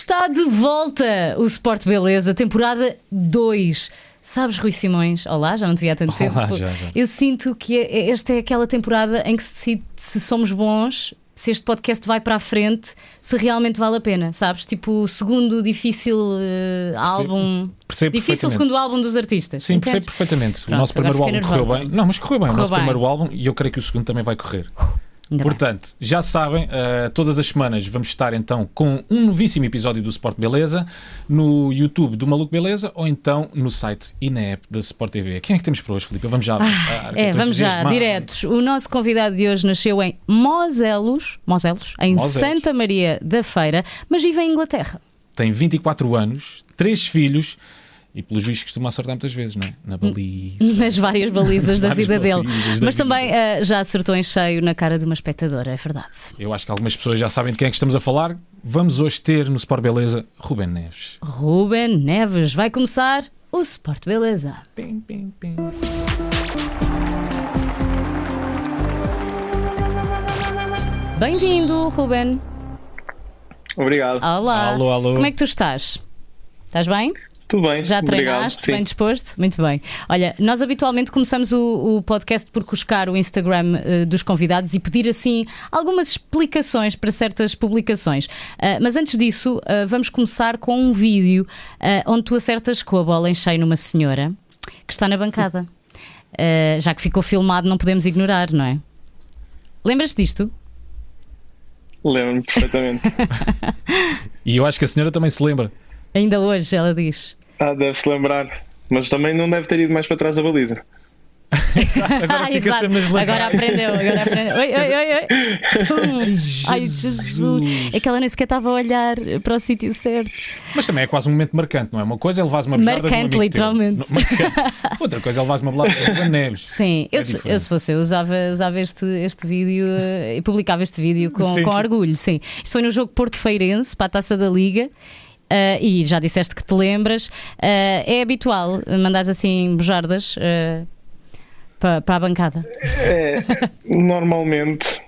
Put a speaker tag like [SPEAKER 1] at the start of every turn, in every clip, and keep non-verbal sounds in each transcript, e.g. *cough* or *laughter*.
[SPEAKER 1] Está de volta o Sport Beleza, temporada 2. Sabes, Rui Simões, olá, já não te vi há tanto
[SPEAKER 2] Olá,
[SPEAKER 1] tempo.
[SPEAKER 2] já, já.
[SPEAKER 1] Eu sinto que é- esta é aquela temporada em que se decide se somos bons, se este podcast vai para a frente, se realmente vale a pena, sabes? Tipo o segundo difícil eh, álbum.
[SPEAKER 2] percebo
[SPEAKER 1] difícil segundo álbum dos artistas.
[SPEAKER 2] Sim, percebo perfeitamente.
[SPEAKER 1] Pronto,
[SPEAKER 2] o nosso primeiro álbum correu bem. Não, mas correu bem.
[SPEAKER 1] Correu
[SPEAKER 2] o nosso
[SPEAKER 1] bem.
[SPEAKER 2] primeiro álbum e eu creio que o segundo também vai correr. *laughs*
[SPEAKER 1] Ainda bem.
[SPEAKER 2] Portanto, já sabem, eh, todas as semanas vamos estar então com um novíssimo episódio do Sport Beleza no YouTube do Maluco Beleza ou então no site e na app da Sport TV. Quem é que temos para hoje, Filipe? Vamos já avançar. que eu
[SPEAKER 1] É, vamos já, diretos. O nosso convidado de hoje nasceu em Moselos, Moselos em
[SPEAKER 2] Moselos.
[SPEAKER 1] Santa Maria da Feira, mas vive em Inglaterra.
[SPEAKER 2] Tem 24 anos, três filhos e pelos vistos costuma acertar muitas vezes, não é? Na baliza.
[SPEAKER 1] Nas várias balizas da vida dele.
[SPEAKER 2] da
[SPEAKER 1] Mas
[SPEAKER 2] vida
[SPEAKER 1] também ah, já acertou em cheio na cara de uma espectadora, é verdade.
[SPEAKER 2] Eu acho que algumas pessoas já sabem de quem é que estamos a falar. Vamos hoje ter no Sport Beleza Ruben Neves.
[SPEAKER 1] Ruben Neves vai começar o Sport Beleza.
[SPEAKER 2] Pim, pim, pim.
[SPEAKER 1] Bem-vindo, Ruben.
[SPEAKER 3] Obrigado.
[SPEAKER 1] Olá.
[SPEAKER 2] Alô, alô.
[SPEAKER 1] Como é que tu estás? Estás bem?
[SPEAKER 3] Tudo bem?
[SPEAKER 1] Já
[SPEAKER 3] Obrigado.
[SPEAKER 1] treinaste?
[SPEAKER 3] Sim.
[SPEAKER 1] Bem disposto? Muito bem. Olha, nós habitualmente começamos o, o podcast por cuscar o Instagram eh, dos convidados e pedir assim algumas explicações para certas publicações. Ah, mas antes disso, ah, vamos começar com um vídeo onde tu acertas com a bola em cheio numa senhora que está na bancada. Já que ficou filmado, não podemos ignorar, não é? Lembras-te disto?
[SPEAKER 3] Lembro-me perfeitamente. *laughs* *laughs*
[SPEAKER 2] E eu acho que a senhora também se lembra.
[SPEAKER 1] Ainda hoje, ela diz.
[SPEAKER 3] Ah, deve-se lembrar. Mas também não deve ter ido mais para trás da baliza. *laughs* *laughs*
[SPEAKER 2] Agora
[SPEAKER 1] Ah,
[SPEAKER 2] fica
[SPEAKER 1] exato.
[SPEAKER 2] sempre
[SPEAKER 1] Agora aprendeu, agora aprendeu. Oi, oi, oi, oi. *laughs* Pum. Ai, Jesus. É que ela nem sequer estava a olhar para o sítio certo.
[SPEAKER 2] Mas também é quase um momento marcante, não é? Uma coisa é levares uma um
[SPEAKER 1] Marcante,
[SPEAKER 2] teu.
[SPEAKER 1] literalmente.
[SPEAKER 2] Marcante. Outra coisa é levares uma bolada de Neves.
[SPEAKER 1] Sim, eu,
[SPEAKER 2] É
[SPEAKER 1] se-
[SPEAKER 2] diferente.
[SPEAKER 1] eu se fosse eu usava, usava este, este vídeo eh, e publicava este vídeo com,
[SPEAKER 2] Sim,
[SPEAKER 1] com
[SPEAKER 2] sim.
[SPEAKER 1] orgulho. Sim. Isto foi no jogo Porto Feirense para a taça da Liga. Eh, e já disseste que te lembras. Eh, é habitual mandares assim bujardas eh, para, para a bancada.
[SPEAKER 3] É, normalmente,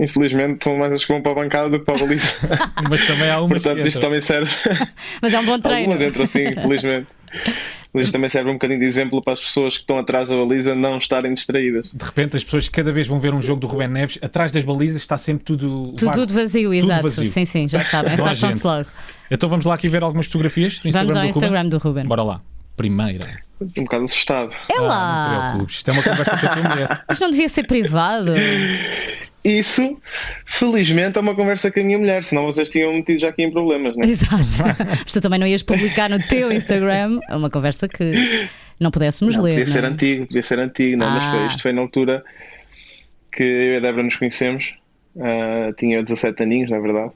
[SPEAKER 3] infelizmente, são mais as que vão para a bancada do que para a baliza. *laughs*
[SPEAKER 2] Mas também há umas
[SPEAKER 3] Portanto,
[SPEAKER 2] que
[SPEAKER 3] isto também serve. *laughs*
[SPEAKER 1] Mas é um bom treino.
[SPEAKER 3] Algumas entram assim, infelizmente. Mas isto também serve um bocadinho de exemplo para as pessoas que estão atrás da baliza não estarem distraídas.
[SPEAKER 2] De repente as pessoas cada vez vão ver um jogo do Ruben Neves, atrás das balizas está sempre tudo
[SPEAKER 1] Tudo,
[SPEAKER 2] vago.
[SPEAKER 1] tudo vazio, exato.
[SPEAKER 2] vazio.
[SPEAKER 1] Sim, sim, já sabem. Afastam-se logo.
[SPEAKER 2] Então vamos lá aqui ver algumas fotografias do Instagram
[SPEAKER 1] Vamos ao
[SPEAKER 2] do Ruben?
[SPEAKER 1] Instagram do Ruben.
[SPEAKER 2] Bora lá. Primeira.
[SPEAKER 3] Um bocado assustado.
[SPEAKER 1] É
[SPEAKER 2] Ah, não te
[SPEAKER 1] lá!
[SPEAKER 2] preocupes. Isto é uma conversa com a tua mulher.
[SPEAKER 1] Isto não devia ser privado. *laughs*
[SPEAKER 3] Isso, felizmente, é uma conversa com a minha mulher, senão vocês tinham metido já aqui em problemas, né?
[SPEAKER 1] Exato. *laughs* Mas tu também não ias publicar no teu Instagram *laughs* uma conversa que não pudéssemos
[SPEAKER 3] Não,
[SPEAKER 1] ler.
[SPEAKER 3] podia ser
[SPEAKER 1] não é?
[SPEAKER 3] antigo, podia ser antigo, não, mas
[SPEAKER 1] Ah.
[SPEAKER 3] foi, isto foi na altura que eu e a Débora nos conhecemos. Ah, tinha 17 aninhos, na verdade.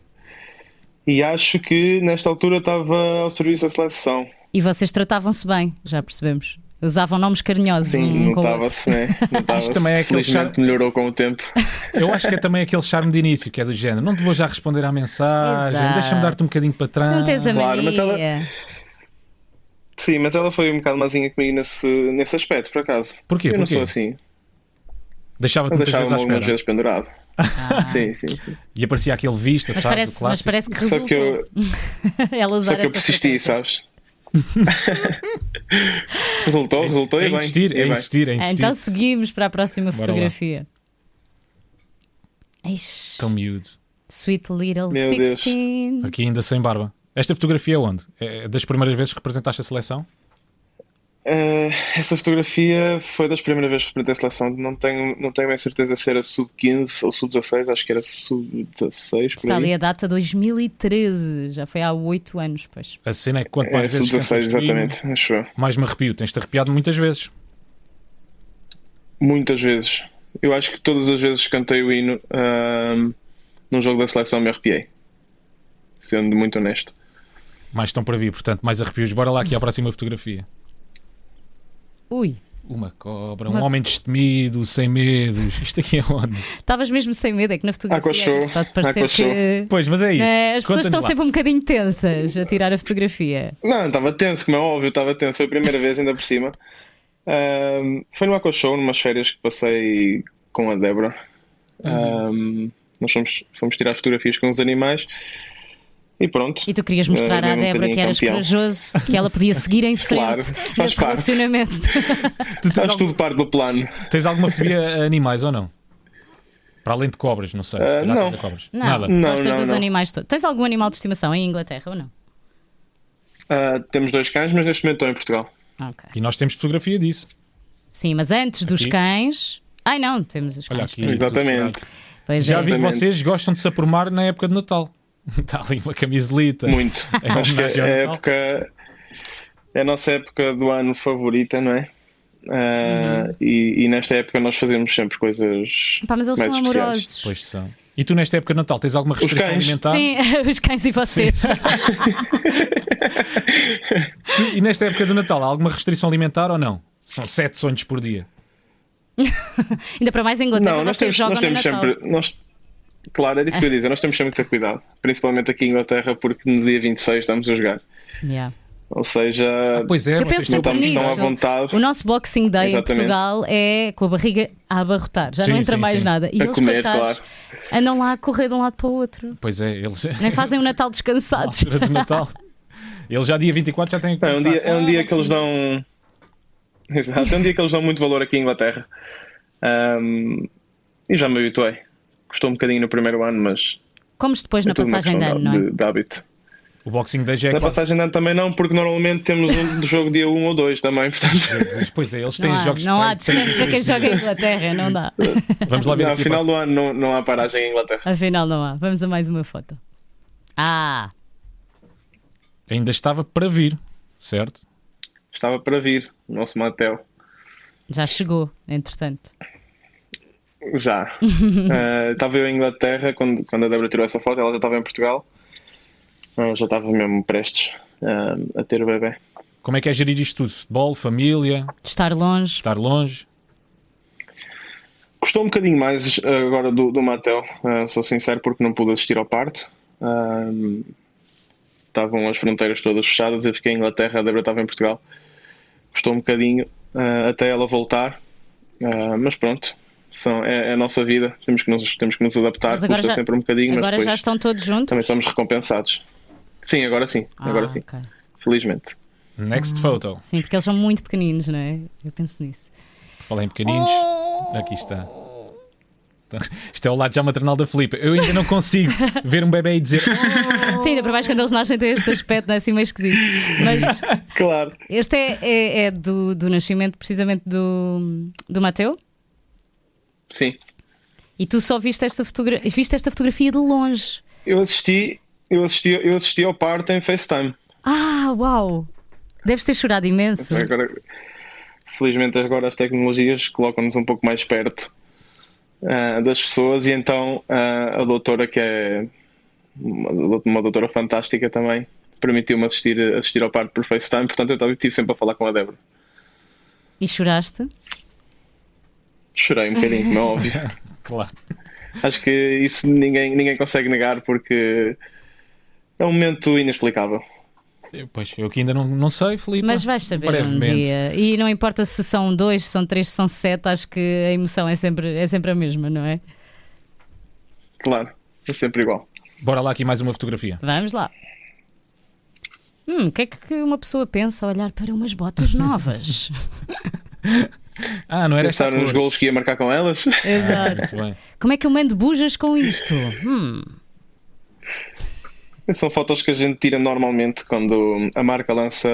[SPEAKER 3] E acho que nesta altura estava ao serviço da seleção.
[SPEAKER 1] E vocês tratavam-se bem, já percebemos. Usavam nomes carinhosos
[SPEAKER 3] Sim,
[SPEAKER 1] um
[SPEAKER 3] notava-se, né? Notava-se.
[SPEAKER 2] também é aquele charme-
[SPEAKER 3] melhorou com o tempo. *laughs*
[SPEAKER 2] Eu acho que é também aquele charme de início, que é do género. Não te vou já responder à mensagem, deixa-me dar-te um bocadinho para trás.
[SPEAKER 1] Não tens a
[SPEAKER 3] Claro, mas ela-. Sim, mas ela foi um bocado mazinha comigo nesse, nesse aspecto, por acaso.
[SPEAKER 2] Porquê?
[SPEAKER 3] Eu não
[SPEAKER 2] Porquê?
[SPEAKER 3] sou assim.
[SPEAKER 2] Deixava-te muitas vezes à espera.
[SPEAKER 3] vezes pendurado.
[SPEAKER 1] Ah.
[SPEAKER 3] Sim, sim, sim.
[SPEAKER 2] E aparecia aquele vista,
[SPEAKER 1] Mas,
[SPEAKER 2] sabes?
[SPEAKER 1] parece, mas parece que
[SPEAKER 3] Só
[SPEAKER 1] resultou.
[SPEAKER 3] que eu, *laughs*
[SPEAKER 1] Ela
[SPEAKER 3] só que eu persisti, sabes? resultou, *laughs* resultou
[SPEAKER 2] É
[SPEAKER 3] e bem.
[SPEAKER 2] insistir, é
[SPEAKER 3] bem.
[SPEAKER 2] insistir, é
[SPEAKER 1] Ah,
[SPEAKER 2] insistir.
[SPEAKER 1] Então seguimos para a próxima
[SPEAKER 2] Bora
[SPEAKER 1] fotografia. Eish,
[SPEAKER 2] Tão miúdo.
[SPEAKER 1] sweet little
[SPEAKER 3] Meu Deus.
[SPEAKER 1] 16.
[SPEAKER 2] Aqui ainda sem barba. Esta fotografia é onde? É das primeiras vezes que representaste a seleção?
[SPEAKER 3] Eh, essa fotografia foi das primeiras vezes que representei a seleção. Não tenho, não tenho bem certeza se era sub-15 ou sub-16, acho que era sub-16. por
[SPEAKER 1] Está ali a data 2013, já foi há 8 anos, pois.
[SPEAKER 2] A cena é que quanto
[SPEAKER 3] É,
[SPEAKER 2] mais vezes
[SPEAKER 3] sub-16,
[SPEAKER 2] cantas o hino,
[SPEAKER 3] exatamente, acho eu.
[SPEAKER 2] mais me arrepio. Tens-te arrepiado muitas vezes.
[SPEAKER 3] Muitas vezes. Eu acho que todas as vezes que cantei o hino ahm, num jogo da seleção me arrepiei. Sendo muito honesto.
[SPEAKER 2] Mais estão para vir, portanto, mais arrepios. Bora lá aqui à próxima fotografia.
[SPEAKER 1] Ui,
[SPEAKER 2] Uma cobra,
[SPEAKER 1] Uma-
[SPEAKER 2] um homem destemido, sem medos. *laughs* Isto aqui é onde?
[SPEAKER 1] estavas mesmo sem medo, é que na fotografia vezes pode parecer
[SPEAKER 3] Aquashow.
[SPEAKER 1] que.
[SPEAKER 2] Pois, mas é isso.
[SPEAKER 1] É, as pessoas estão
[SPEAKER 2] lá.
[SPEAKER 1] sempre um bocadinho tensas a tirar a fotografia.
[SPEAKER 3] Não, estava tenso, como é óbvio, estava tenso. Foi a primeira vez, ainda por cima. Ahm, foi no Aqua Show, numas férias que passei com a Débora. Ahm, nós fomos, fomos tirar fotografias com os animais E pronto.
[SPEAKER 1] E tu querias mostrar
[SPEAKER 3] Eh,
[SPEAKER 1] à
[SPEAKER 3] um
[SPEAKER 1] Débora
[SPEAKER 3] bocadinho
[SPEAKER 1] que eras
[SPEAKER 3] campeão.
[SPEAKER 1] corajoso, que ela podia seguir em *laughs* frente
[SPEAKER 3] Claro, faz
[SPEAKER 1] nesse
[SPEAKER 3] parte.
[SPEAKER 1] relacionamento. *laughs*
[SPEAKER 2] Tu tens,
[SPEAKER 3] Faz
[SPEAKER 2] al-
[SPEAKER 3] tudo parte do plano.
[SPEAKER 2] tens alguma fobia a animais ou não? Para além de cobras, não sei. Se calhar
[SPEAKER 3] não.
[SPEAKER 2] tens a cobras.
[SPEAKER 1] Não,
[SPEAKER 2] Nada.
[SPEAKER 3] Não,
[SPEAKER 1] gostas
[SPEAKER 3] não,
[SPEAKER 1] dos
[SPEAKER 3] não.
[SPEAKER 1] animais todos. Tens algum animal de estimação em Inglaterra ou não?
[SPEAKER 3] Ah, temos dois cães, mas neste momento estão em Portugal.
[SPEAKER 1] Ok.
[SPEAKER 2] E nós temos fotografia disso.
[SPEAKER 1] Sim, mas antes dos
[SPEAKER 2] Aqui?
[SPEAKER 1] cães. Ai não, temos os
[SPEAKER 2] Olha
[SPEAKER 1] cães.
[SPEAKER 2] aqui.
[SPEAKER 1] pois.
[SPEAKER 3] Exatamente.
[SPEAKER 2] Já
[SPEAKER 1] é.
[SPEAKER 2] vi que vocês gostam de se aprumar na época de Natal. *laughs* Está ali uma camiselita.
[SPEAKER 3] Muito. *laughs*
[SPEAKER 2] É
[SPEAKER 3] Acho que é a época. É a nossa época do ano favorita, não é? Ah,
[SPEAKER 1] Uhum.
[SPEAKER 3] e, e nesta época nós fazemos sempre coisas.
[SPEAKER 1] Pá, mas eles
[SPEAKER 3] mais
[SPEAKER 1] são
[SPEAKER 3] especiais.
[SPEAKER 1] amorosos.
[SPEAKER 2] Pois são. E tu, nesta época de Natal, tens alguma restrição alimentar?
[SPEAKER 1] Sim, *laughs* os cães e vocês.
[SPEAKER 2] Tu- e nesta época de Natal, há alguma restrição alimentar ou não? São sete sonhos por dia.
[SPEAKER 1] Ainda para mais em Inglaterra,
[SPEAKER 3] Não, nós
[SPEAKER 1] vocês
[SPEAKER 3] temos,
[SPEAKER 1] jogam
[SPEAKER 3] nós temos
[SPEAKER 1] no Natal.
[SPEAKER 3] sempre. Nós, claro, era isso que eu ia dizer. Nós temos sempre que ter cuidado. Principalmente aqui em Inglaterra, porque no dia 26 estamos a jogar.
[SPEAKER 1] Yeah.
[SPEAKER 3] Ou seja,
[SPEAKER 2] Pois é,
[SPEAKER 1] Eu penso
[SPEAKER 3] não estamos tão à vontade.
[SPEAKER 1] O nosso Boxing Day
[SPEAKER 3] Exatamente.
[SPEAKER 1] em Portugal é com a barriga a abarrotar. Já
[SPEAKER 2] Sim,
[SPEAKER 1] não entra
[SPEAKER 2] sim,
[SPEAKER 1] mais
[SPEAKER 2] sim.
[SPEAKER 1] nada. E
[SPEAKER 3] A
[SPEAKER 1] eles,
[SPEAKER 3] comer,
[SPEAKER 1] coitados, andam lá a correr de um lado para o outro.
[SPEAKER 2] Pois é, eles.
[SPEAKER 1] Nem fazem o Natal
[SPEAKER 2] à
[SPEAKER 1] descansados. *laughs*
[SPEAKER 2] altura de Natal. Eles já dia 24 já têm que
[SPEAKER 3] é um dia, é um
[SPEAKER 2] "Ah,
[SPEAKER 3] dia que eles dão. *laughs* Exato, é um dia que eles dão muito valor aqui em Inglaterra. Ahm, e já me habituei. Custou um bocadinho no primeiro ano, mas.
[SPEAKER 1] Comes depois
[SPEAKER 3] é
[SPEAKER 1] na passagem de ano, não é?
[SPEAKER 3] de, de hábito.
[SPEAKER 2] O Boxing Day já é
[SPEAKER 3] Na
[SPEAKER 2] quase...
[SPEAKER 3] passagem de ano também não, porque normalmente temos um do jogo dia 1 ou 2 também. Portanto,
[SPEAKER 2] Jesus, Pois é, eles têm
[SPEAKER 1] Não há,
[SPEAKER 2] jogos
[SPEAKER 1] não há descanso para quem joga em Inglaterra, não dá. *laughs*
[SPEAKER 2] Vamos lá ver aqui.
[SPEAKER 3] final
[SPEAKER 2] próxima.
[SPEAKER 3] do ano não, não há paragem em Inglaterra.
[SPEAKER 1] Afinal, não há. Vamos a mais uma foto. Ah,
[SPEAKER 2] Ainda estava para vir, certo?
[SPEAKER 3] Estava para vir o nosso Matel.
[SPEAKER 1] já chegou, entretanto.
[SPEAKER 3] Já. Ah, *laughs* estava eu em Inglaterra quando, quando a Débora tirou essa foto, ela já estava em Portugal. Ah, já estava mesmo prestes ah, a ter o bebê.
[SPEAKER 2] Como é que é gerir isto tudo? Futebol, família,
[SPEAKER 1] Estar longe.
[SPEAKER 2] estar longe?
[SPEAKER 3] Custou um bocadinho mais agora do, do Matel, sou sincero, porque não pude assistir ao parto. Estavam as fronteiras todas fechadas, eu fiquei em Inglaterra, a Débora estava em Portugal. Custou um bocadinho até ela voltar, mas pronto, são, é, é a nossa vida, temos que nos, temos que nos adaptar,
[SPEAKER 1] Mas agora
[SPEAKER 3] custa
[SPEAKER 1] já-
[SPEAKER 3] sempre um bocadinho, mas
[SPEAKER 1] Agora
[SPEAKER 3] depois
[SPEAKER 1] já estão todos juntos?
[SPEAKER 3] também somos recompensados. Sim, agora sim, agora
[SPEAKER 1] Ah,
[SPEAKER 3] sim,
[SPEAKER 1] ok.
[SPEAKER 3] felizmente.
[SPEAKER 2] Next photo.
[SPEAKER 1] Sim, porque eles são muito pequeninos, não é? Eu penso nisso.
[SPEAKER 2] Por falar em pequeninos, aqui está. Então, Isto é o lado já maternal da Filipe. Eu ainda não consigo ver um bebê e dizer *laughs* "Oh,
[SPEAKER 1] Sim, ainda para mais quando eles nascem têm este aspecto, não é assim meio esquisito. Mas *laughs*
[SPEAKER 3] Claro.
[SPEAKER 1] este é, é, é do, do nascimento precisamente do, do Mateu?
[SPEAKER 3] Sim.
[SPEAKER 1] E tu só viste esta, fotogra viste esta fotografia de longe.
[SPEAKER 3] Eu assisti, eu assisti, eu assisti ao parto em FaceTime.
[SPEAKER 1] Ah, uau! Deves ter chorado imenso.
[SPEAKER 3] Agora, felizmente agora as tecnologias colocam-nos um pouco mais perto ah, das pessoas e então ah, a doutora que é uma, uma doutora fantástica também permitiu-me assistir, assistir ao parto por FaceTime, portanto eu estive sempre a falar com a Débora.
[SPEAKER 1] E choraste?
[SPEAKER 3] Chorei um bocadinho, como é óbvio. *laughs*
[SPEAKER 2] Claro.
[SPEAKER 3] Acho que isso ninguém, ninguém consegue negar porque é um momento inexplicável.
[SPEAKER 2] Pois, eu que ainda não, não sei, Filipe.
[SPEAKER 1] Mas vais saber um dia. E não importa se são dois, se são três, se são sete, acho que a emoção é sempre, é sempre a mesma, não é?
[SPEAKER 3] Claro, é sempre igual.
[SPEAKER 2] Bora lá aqui mais uma fotografia.
[SPEAKER 1] Vamos lá. Hum, o que é que uma pessoa pensa ao olhar para umas botas novas? *laughs*
[SPEAKER 2] Ah, não era
[SPEAKER 3] Pensar nos
[SPEAKER 2] cor.
[SPEAKER 3] golos que ia marcar com elas.
[SPEAKER 2] Ah,
[SPEAKER 1] Exato.
[SPEAKER 2] muito bem.
[SPEAKER 1] Como é que eu mando bujas com isto? Hum,
[SPEAKER 3] São fotos que a gente tira normalmente quando a marca lança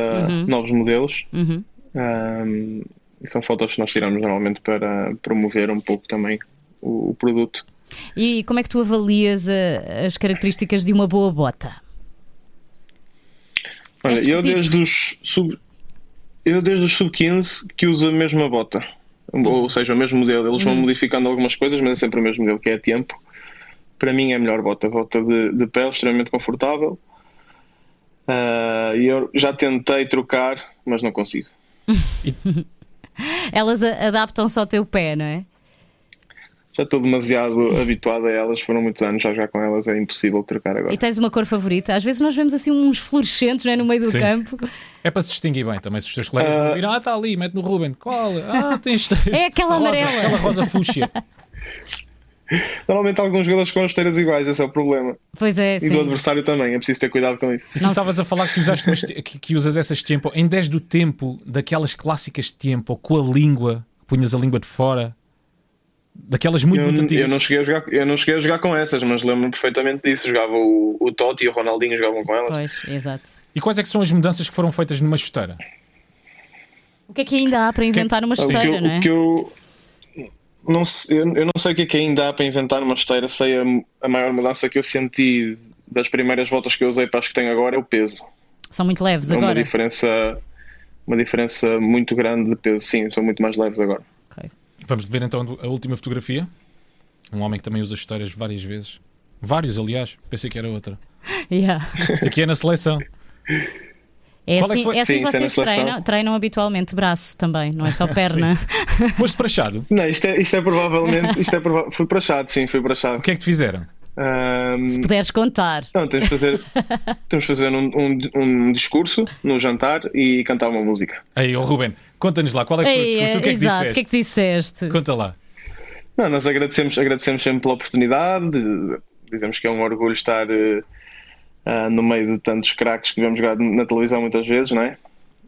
[SPEAKER 3] novos modelos.
[SPEAKER 1] uhum.
[SPEAKER 3] Um, e são fotos que nós tiramos normalmente para promover um pouco também o, o produto.
[SPEAKER 1] E como é que tu avalias a- as características de uma boa bota?
[SPEAKER 3] Olha, eu
[SPEAKER 1] esquisito.
[SPEAKER 3] desde os sub eu desde os sub-15 que uso a mesma bota. Ou seja, o mesmo modelo. Eles vão modificando algumas coisas, mas é sempre o mesmo modelo, que é a tempo. Para mim é a melhor bota. Bota de, de pele, extremamente confortável. Ah, E eu já tentei trocar, mas não consigo. *laughs*
[SPEAKER 1] Elas adaptam-se ao teu pé, não é?
[SPEAKER 3] Já estou demasiado *laughs* habituado a elas, foram muitos anos já já com elas, é impossível trocar agora.
[SPEAKER 1] E tens uma cor favorita? Às vezes nós vemos assim uns fluorescentes não é, no meio do
[SPEAKER 2] Sim.
[SPEAKER 1] campo.
[SPEAKER 2] É para se distinguir bem também. Se os teus colegas não viram, ah, está ali, mete no Ruben. Qual? Ah, tens.
[SPEAKER 1] É aquela
[SPEAKER 2] rosa,
[SPEAKER 1] amarela.
[SPEAKER 2] Aquela rosa fúcsia. *laughs*
[SPEAKER 3] Normalmente alguns jogadores com as esteiras iguais, esse é o problema.
[SPEAKER 1] Pois é,
[SPEAKER 3] E
[SPEAKER 1] sim.
[SPEAKER 3] do adversário também, é preciso ter cuidado com isso.
[SPEAKER 1] Não
[SPEAKER 2] estavas a falar que, usaste que, que usas essas tempo em 10 do tempo, daquelas clássicas de tempo, com a língua, punhas a língua de fora, daquelas muito,
[SPEAKER 3] Eu,
[SPEAKER 2] muito
[SPEAKER 3] eu
[SPEAKER 2] antigas.
[SPEAKER 3] não cheguei a jogar, eu não cheguei a jogar com essas, mas lembro-me perfeitamente disso. Jogava o, o Totti e o Ronaldinho jogavam com elas.
[SPEAKER 1] Pois, exato.
[SPEAKER 2] E quais é que são as mudanças que foram feitas numa chuteira?
[SPEAKER 1] O que é que ainda há para inventar uma
[SPEAKER 3] O que eu-
[SPEAKER 1] chuteira, não é?
[SPEAKER 3] o que eu, não sei, eu, eu não sei o que é que ainda há para inventar uma esteira. Sei a, a maior mudança que eu senti das primeiras voltas que eu usei para as que tenho agora é o peso.
[SPEAKER 1] São muito leves
[SPEAKER 3] É uma
[SPEAKER 1] agora.
[SPEAKER 3] diferença, uma diferença muito grande de peso. Sim, são muito mais leves agora.
[SPEAKER 1] Ok.
[SPEAKER 2] Vamos ver então a última fotografia. Um homem que também usa chuteiras várias vezes. Vários, aliás. Pensei que era outra. *laughs*
[SPEAKER 1] Yeah.
[SPEAKER 2] Isto aqui é na seleção.
[SPEAKER 1] É
[SPEAKER 2] Qual é que
[SPEAKER 1] assim, é assim
[SPEAKER 3] Sim, é
[SPEAKER 1] vocês treinam, treinam habitualmente braço também, não é só *laughs* perna.
[SPEAKER 2] Foste prachado.
[SPEAKER 3] Não, isto é, isto é provavelmente. Isto é prova fui para chado, sim, fui para
[SPEAKER 2] O que é que te fizeram?
[SPEAKER 3] Ahm,
[SPEAKER 1] Se puderes contar.
[SPEAKER 3] não, temos de fazer, *laughs* temos de fazer um, um, um discurso no jantar e cantar uma música.
[SPEAKER 2] Aí, oh Ruben, conta-nos lá, qual é o
[SPEAKER 1] Ei,
[SPEAKER 2] discurso? O que é que
[SPEAKER 1] exato,
[SPEAKER 2] disseste?
[SPEAKER 1] o que é que disseste?
[SPEAKER 2] Conta lá.
[SPEAKER 3] Não, nós agradecemos, agradecemos sempre pela oportunidade, de- dizemos que é um orgulho estar ah, no meio de tantos craques que vemos jogar na televisão muitas vezes, não é?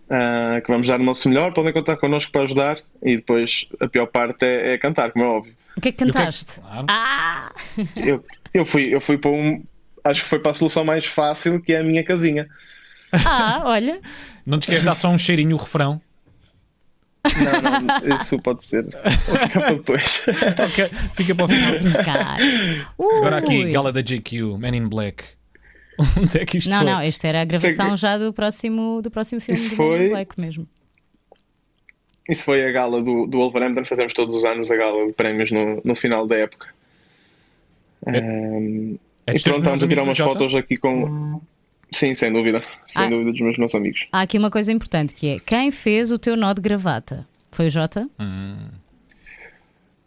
[SPEAKER 3] Ah, que vamos dar o nosso melhor, podem contar connosco para ajudar e depois a pior parte é, é cantar, como é óbvio.
[SPEAKER 1] O que é que
[SPEAKER 2] o que é que-
[SPEAKER 1] cantaste?
[SPEAKER 2] Claro.
[SPEAKER 1] Ah!
[SPEAKER 3] Eu, eu, fui, eu fui para um. Acho que foi para a solução mais fácil, que é a minha casinha.
[SPEAKER 1] Ah, olha.
[SPEAKER 2] Não te queres dar só um cheirinho o refrão?
[SPEAKER 3] Não, não, isso pode ser. Fica para depois.
[SPEAKER 2] Toca, fica para o final. Agora aqui,
[SPEAKER 1] Ui.
[SPEAKER 2] gala da JQ, Man in Black. *laughs* Onde é que isto
[SPEAKER 1] Não,
[SPEAKER 2] foi?
[SPEAKER 1] não, esta era a gravação já do próximo, do próximo filme
[SPEAKER 3] Isso
[SPEAKER 1] do Men in
[SPEAKER 3] foi-
[SPEAKER 1] Black mesmo.
[SPEAKER 3] Isso foi a gala do, do Wolverhampton, fazemos todos os anos a gala de prémios no, no final da época.
[SPEAKER 2] É-
[SPEAKER 3] Ahm,
[SPEAKER 2] É
[SPEAKER 3] e pronto, estamos a tirar umas fotos aqui com. Sim, sem dúvida. Sem
[SPEAKER 1] Ah.
[SPEAKER 3] dúvida dos meus, meus amigos.
[SPEAKER 1] Há aqui uma coisa importante que é quem fez o teu nó de gravata? Foi o Jota?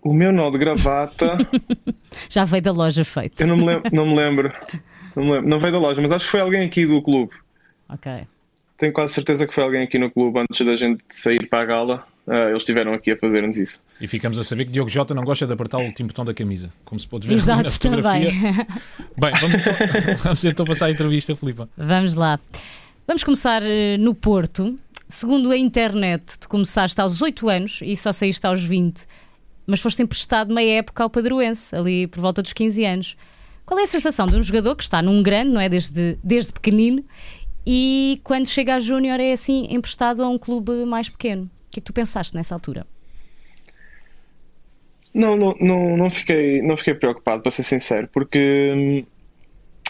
[SPEAKER 3] O meu nó de gravata, *laughs*
[SPEAKER 1] Já veio da loja feito.
[SPEAKER 3] eu não me, lem- não me lembro. Não, me lembro. Não veio da loja, mas acho que foi alguém aqui do clube.
[SPEAKER 1] Ok.
[SPEAKER 3] Tenho quase certeza que foi alguém aqui no clube antes da gente sair para a gala. ah, eles estiveram aqui a fazer-nos isso.
[SPEAKER 2] E ficamos a saber que Diogo Jota não gosta de apertar o último botão da camisa, como se pode ver ali na
[SPEAKER 1] Exato,
[SPEAKER 2] fotografia.
[SPEAKER 1] também. *laughs*
[SPEAKER 2] Bem, vamos então, *laughs* vamos então passar a entrevista, Filipa.
[SPEAKER 1] Vamos lá. Vamos começar eh, no Porto. Segundo a internet, tu começaste aos 8 anos e só saíste aos 20, mas foste emprestado meia época ao Padroense, ali por volta dos 15 anos. Qual é a sensação de um jogador que está num grande, não é? Desde, desde pequenino, e quando chega a Júnior é assim emprestado a um clube mais pequeno? O que é que tu pensaste nessa altura?
[SPEAKER 3] Não, não, não, não, fiquei, não fiquei preocupado, para ser sincero, porque hum,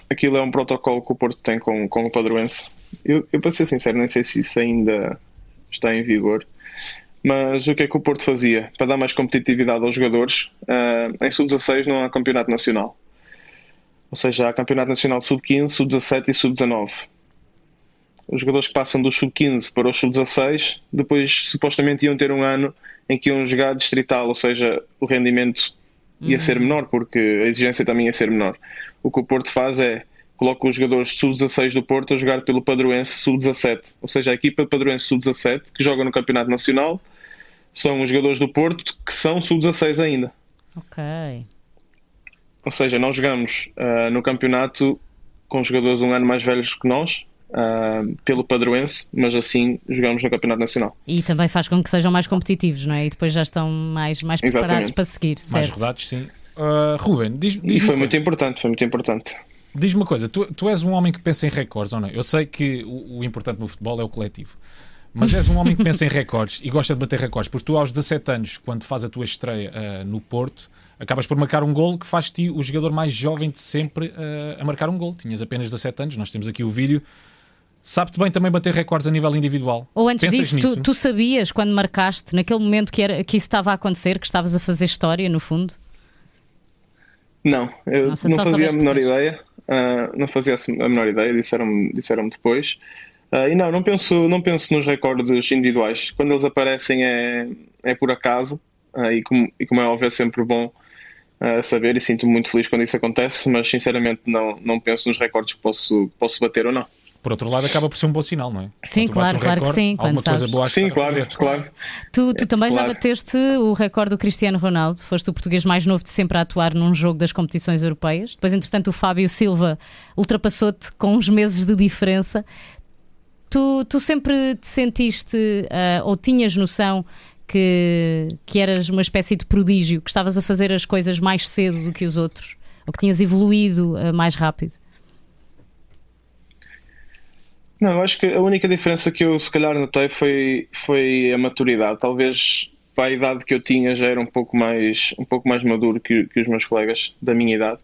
[SPEAKER 3] aquilo é um protocolo que o Porto tem com, com o Padroense. Eu, eu, para ser sincero, nem sei se isso ainda está em vigor. Mas o que é que o Porto fazia? Para dar mais competitividade aos jogadores, ah, em sub-16 não há campeonato nacional. Ou seja, há campeonato nacional sub-15, sub-17 e sub-19. Os jogadores que passam do sub-15 para o sub-16, depois supostamente iam ter um ano em que iam jogar distrital, ou seja, o rendimento ia ser menor, porque a exigência também ia ser menor. O que o Porto faz é coloca os jogadores sub-16 do Porto a jogar pelo Padroense sub-17, ou seja, a equipa Padroense sub-17 que joga no Campeonato Nacional são os jogadores do Porto que são sub-16 ainda.
[SPEAKER 1] Ok.
[SPEAKER 3] Ou seja, nós jogamos ah, no campeonato com jogadores um ano mais velhos que nós, ah, pelo Padroense, mas assim jogamos no Campeonato Nacional.
[SPEAKER 1] E também faz com que sejam mais competitivos, não é? E depois já estão mais, mais preparados
[SPEAKER 3] Exatamente.
[SPEAKER 1] para seguir,
[SPEAKER 2] Mais
[SPEAKER 1] certo?
[SPEAKER 2] rodados, sim. Uh, Ruben, diz,
[SPEAKER 3] E
[SPEAKER 2] diz
[SPEAKER 3] foi
[SPEAKER 2] uma
[SPEAKER 3] muito importante, foi muito importante.
[SPEAKER 2] Diz-me uma coisa, tu, tu és um homem que pensa em recordes ou não? Eu sei que o, o importante no futebol é o coletivo. Mas és um homem que pensa em recordes e gosta de bater recordes, porque tu aos 17 anos, quando faz a tua estreia ah, no Porto, acabas por marcar um gol que faz-te o jogador mais jovem de sempre ah, a marcar um gol. Tinhas apenas 17 anos, nós temos aqui o vídeo. Sabe-te bem também bater recordes a nível individual?
[SPEAKER 1] Ou antes
[SPEAKER 2] Pensas
[SPEAKER 1] disso, tu, tu sabias quando marcaste, naquele momento que, era, que isso estava a acontecer, que estavas a fazer história, no fundo?
[SPEAKER 3] Não, eu
[SPEAKER 1] Nossa,
[SPEAKER 3] não
[SPEAKER 1] só
[SPEAKER 3] fazia a menor
[SPEAKER 1] depois.
[SPEAKER 3] ideia. ah, não fazia a menor ideia, disseram-me disseram depois. Ah, e não, não penso, não penso nos recordes individuais. Quando eles aparecem é, é por acaso. ah, e, como, e como é óbvio, é sempre bom ah, saber e sinto-me muito feliz quando isso acontece. Mas sinceramente, não, não penso nos recordes que posso, posso bater ou não.
[SPEAKER 2] Por outro lado, acaba por ser um bom sinal, não é?
[SPEAKER 1] Sim, claro, um claro recorde, que sim.
[SPEAKER 2] Alguma coisa boa
[SPEAKER 3] Sim, claro, claro.
[SPEAKER 1] Tu, tu também claro. já bateste o recorde do Cristiano Ronaldo, foste o português mais novo de sempre a atuar num jogo das competições europeias. Depois, entretanto, o Fábio Silva ultrapassou-te com uns meses de diferença. Tu, tu sempre te sentiste uh, ou tinhas noção que, que eras uma espécie de prodígio, que estavas a fazer as coisas mais cedo do que os outros, ou que tinhas evoluído uh, mais rápido?
[SPEAKER 3] Não, eu acho que a única diferença que eu se calhar notei foi, foi a maturidade. Talvez para a idade que eu tinha já era um pouco mais, um pouco mais maduro que, que os meus colegas da minha idade.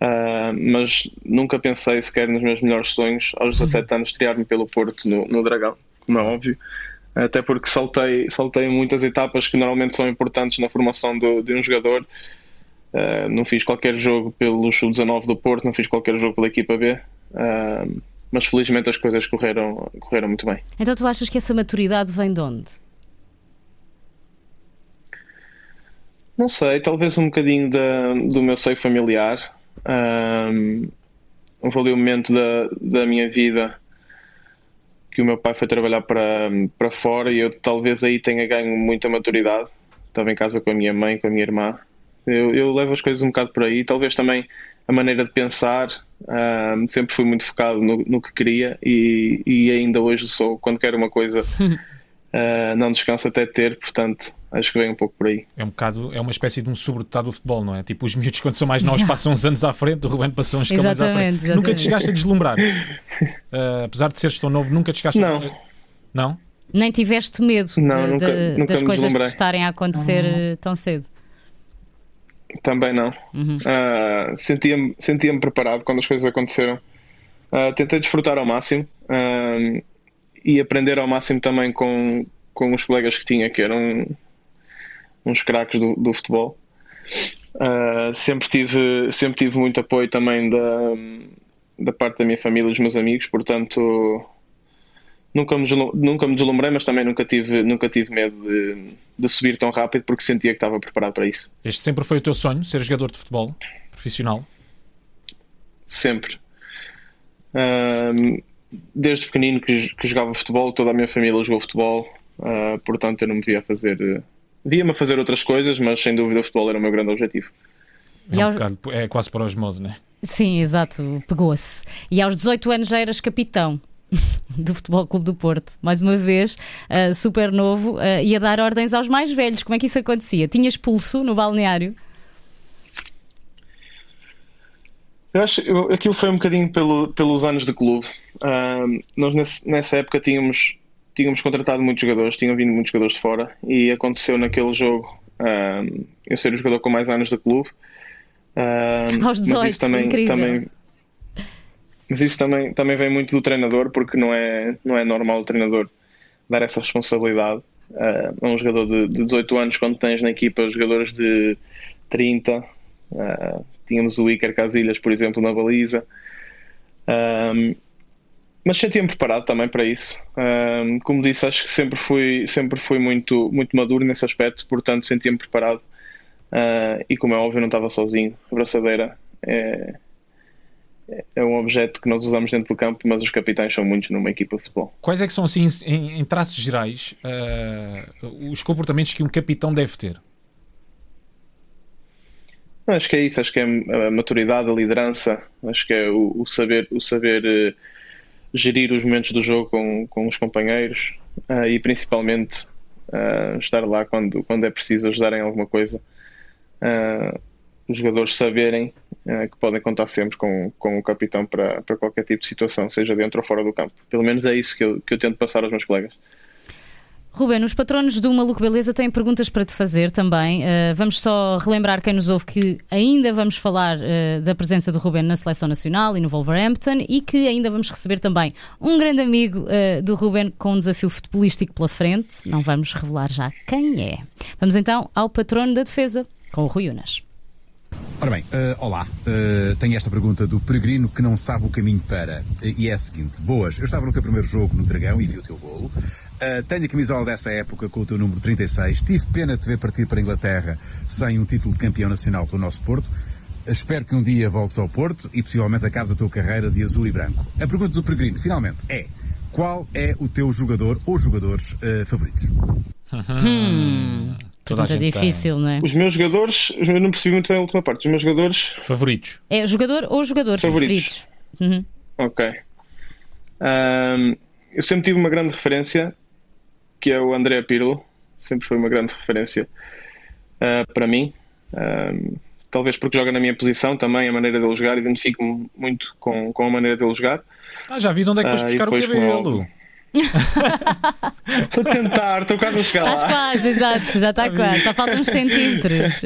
[SPEAKER 3] Uh, mas nunca pensei sequer nos meus melhores sonhos aos 17 anos estrear-me pelo Porto no, no Dragão, como é óbvio até porque saltei, saltei muitas etapas que normalmente são importantes na formação do, de um jogador. Uh, não fiz qualquer jogo pelo Sub-19 do Porto, não fiz qualquer jogo pela equipa B, uh, mas felizmente as coisas correram, correram muito bem.
[SPEAKER 1] Então tu achas que essa maturidade vem de onde?
[SPEAKER 3] Não sei, talvez um bocadinho da, do meu seio familiar. Um, houve ali um momento da, da minha vida que o meu pai foi trabalhar para, para fora e eu talvez aí tenha ganho muita maturidade. Estava em casa com a minha mãe, com a minha irmã. Eu, eu levo as coisas um bocado por aí. Talvez também a maneira de pensar. Sempre fui muito focado no, no que queria e, e, ainda hoje sou. Quando quero uma coisa, uh, *laughs* não descanso até ter. Portanto, Acho que vem um pouco por aí.
[SPEAKER 2] É um bocado, é uma espécie de um sobredotado do futebol, não é? Tipo, os miúdos quando são mais novos *laughs* passam uns anos à frente, o Ruben passou uns escalões à frente. Exatamente. Nunca te chegaste a deslumbrar. Uh, *laughs* apesar de seres tão novo, nunca te chegaste
[SPEAKER 3] não.
[SPEAKER 2] a... Não?
[SPEAKER 1] Nem tiveste medo não, de, nunca, de, nunca das coisas que estarem a acontecer uhum. tão cedo?
[SPEAKER 3] Também não. Uhum. Uh, Sentia-me sentia preparado quando as coisas aconteceram. Uh, tentei desfrutar ao máximo e aprender ao máximo também com, com os colegas que tinha, que eram uns craques do, do futebol. Uh, sempre, tive, sempre tive muito apoio também da, da parte da minha família e dos meus amigos, portanto nunca me, nunca me deslumbrei, mas também nunca tive, nunca tive medo de, de subir tão rápido porque sentia que estava preparado para isso.
[SPEAKER 2] Este sempre foi o teu sonho, ser jogador de futebol profissional?
[SPEAKER 3] Sempre. Uh, desde pequenino que, que, jogava futebol, toda a minha família jogou futebol, uh, portanto eu não me via fazer Via-me a fazer outras coisas, mas sem dúvida o futebol era o meu grande objetivo.
[SPEAKER 2] É, um bocado, é quase para osmose, não é?
[SPEAKER 1] Sim, exato, pegou-se. E aos 18 anos já eras capitão *laughs* do Futebol Clube do Porto. Mais uma vez, uh, super novo, uh, ia dar ordens aos mais velhos. Como é que isso acontecia? Tinhas pulso no balneário?
[SPEAKER 3] Eu acho que aquilo foi um bocadinho pelo, pelos anos de clube. Uh, nós nesse, nessa época tínhamos tínhamos contratado muitos jogadores, tinham vindo muitos jogadores de fora e aconteceu naquele jogo eu ser o jogador com mais anos do clube.
[SPEAKER 1] Aos 18, mas isso também, incrível. também
[SPEAKER 3] mas isso também, também vem muito do treinador, porque não é, não é normal o treinador dar essa responsabilidade uh, a um jogador de, de 18 anos quando tens na equipa jogadores de 30. Uh, tínhamos o Iker Casilhas, por exemplo, na baliza. Um, mas sentia-me preparado também para isso. Um, como disse, acho que sempre fui, sempre fui muito, muito maduro nesse aspecto, portanto sentia-me preparado. Uh, e como é óbvio, não estava sozinho. A braçadeira é, é um objeto que nós usamos dentro do campo, mas os capitães são muitos numa equipa de futebol.
[SPEAKER 2] Quais é que são, assim, em, em traços gerais, uh, os comportamentos que um capitão deve ter?
[SPEAKER 3] Acho que é isso, acho que é a maturidade, a liderança, acho que é o, o saber, o saber uh, gerir os momentos do jogo com, com os companheiros uh, e principalmente estar lá quando, quando é preciso ajudar em alguma coisa. Os jogadores saberem que podem contar sempre com, com o capitão para, para qualquer tipo de situação, seja dentro ou fora do campo. Pelo menos é isso que eu, que eu tento passar aos meus colegas.
[SPEAKER 1] Ruben, os patronos do Maluco Beleza têm perguntas para te fazer também. Uh, vamos só relembrar quem nos ouve que ainda vamos falar uh, da presença do Ruben na Seleção Nacional e no Wolverhampton e que ainda vamos receber também um grande amigo uh, do Ruben com um desafio futebolístico pela frente. Não vamos revelar já quem é. Vamos então ao patrono da defesa, com o Rui Unas.
[SPEAKER 4] Ora bem, uh, olá. Uh, tenho esta pergunta do peregrino que não sabe o caminho para. Uh, e é a seguinte: Boas, eu estava no teu primeiro jogo no Dragão e vi o teu golo. Tenho a camisola dessa época com o teu número 36. Tive pena de te ver partir para a Inglaterra sem um título de campeão nacional pelo nosso Porto. espero que um dia voltes ao Porto e possivelmente acabes a tua carreira de azul e branco. A pergunta do Peregrino, finalmente, é qual é o teu jogador ou jogadores favoritos?
[SPEAKER 1] Hum, pergunta
[SPEAKER 2] gente tem.
[SPEAKER 1] difícil, não é?
[SPEAKER 3] Os meus jogadores, eu não percebi muito bem a última parte. Os meus jogadores,
[SPEAKER 2] Favoritos.
[SPEAKER 1] É jogador ou jogadores
[SPEAKER 3] Favoritos.
[SPEAKER 1] favoritos? Uhum.
[SPEAKER 3] ok. Ahm, eu sempre tive uma grande referência, que é o André Pirlo. Sempre foi uma grande referência ah, para mim. Ahm, talvez porque joga na minha posição também, a maneira dele jogar. Identifico-me muito com, com a maneira dele jogar.
[SPEAKER 2] Ah, já vi de onde é que foste
[SPEAKER 3] e
[SPEAKER 2] buscar o
[SPEAKER 3] com
[SPEAKER 2] cabelo.
[SPEAKER 3] o- *laughs* Estou a tentar, estou quase a chegar
[SPEAKER 1] Estás
[SPEAKER 3] lá.
[SPEAKER 1] quase, exato, já está *laughs* quase. Só faltam uns centímetros.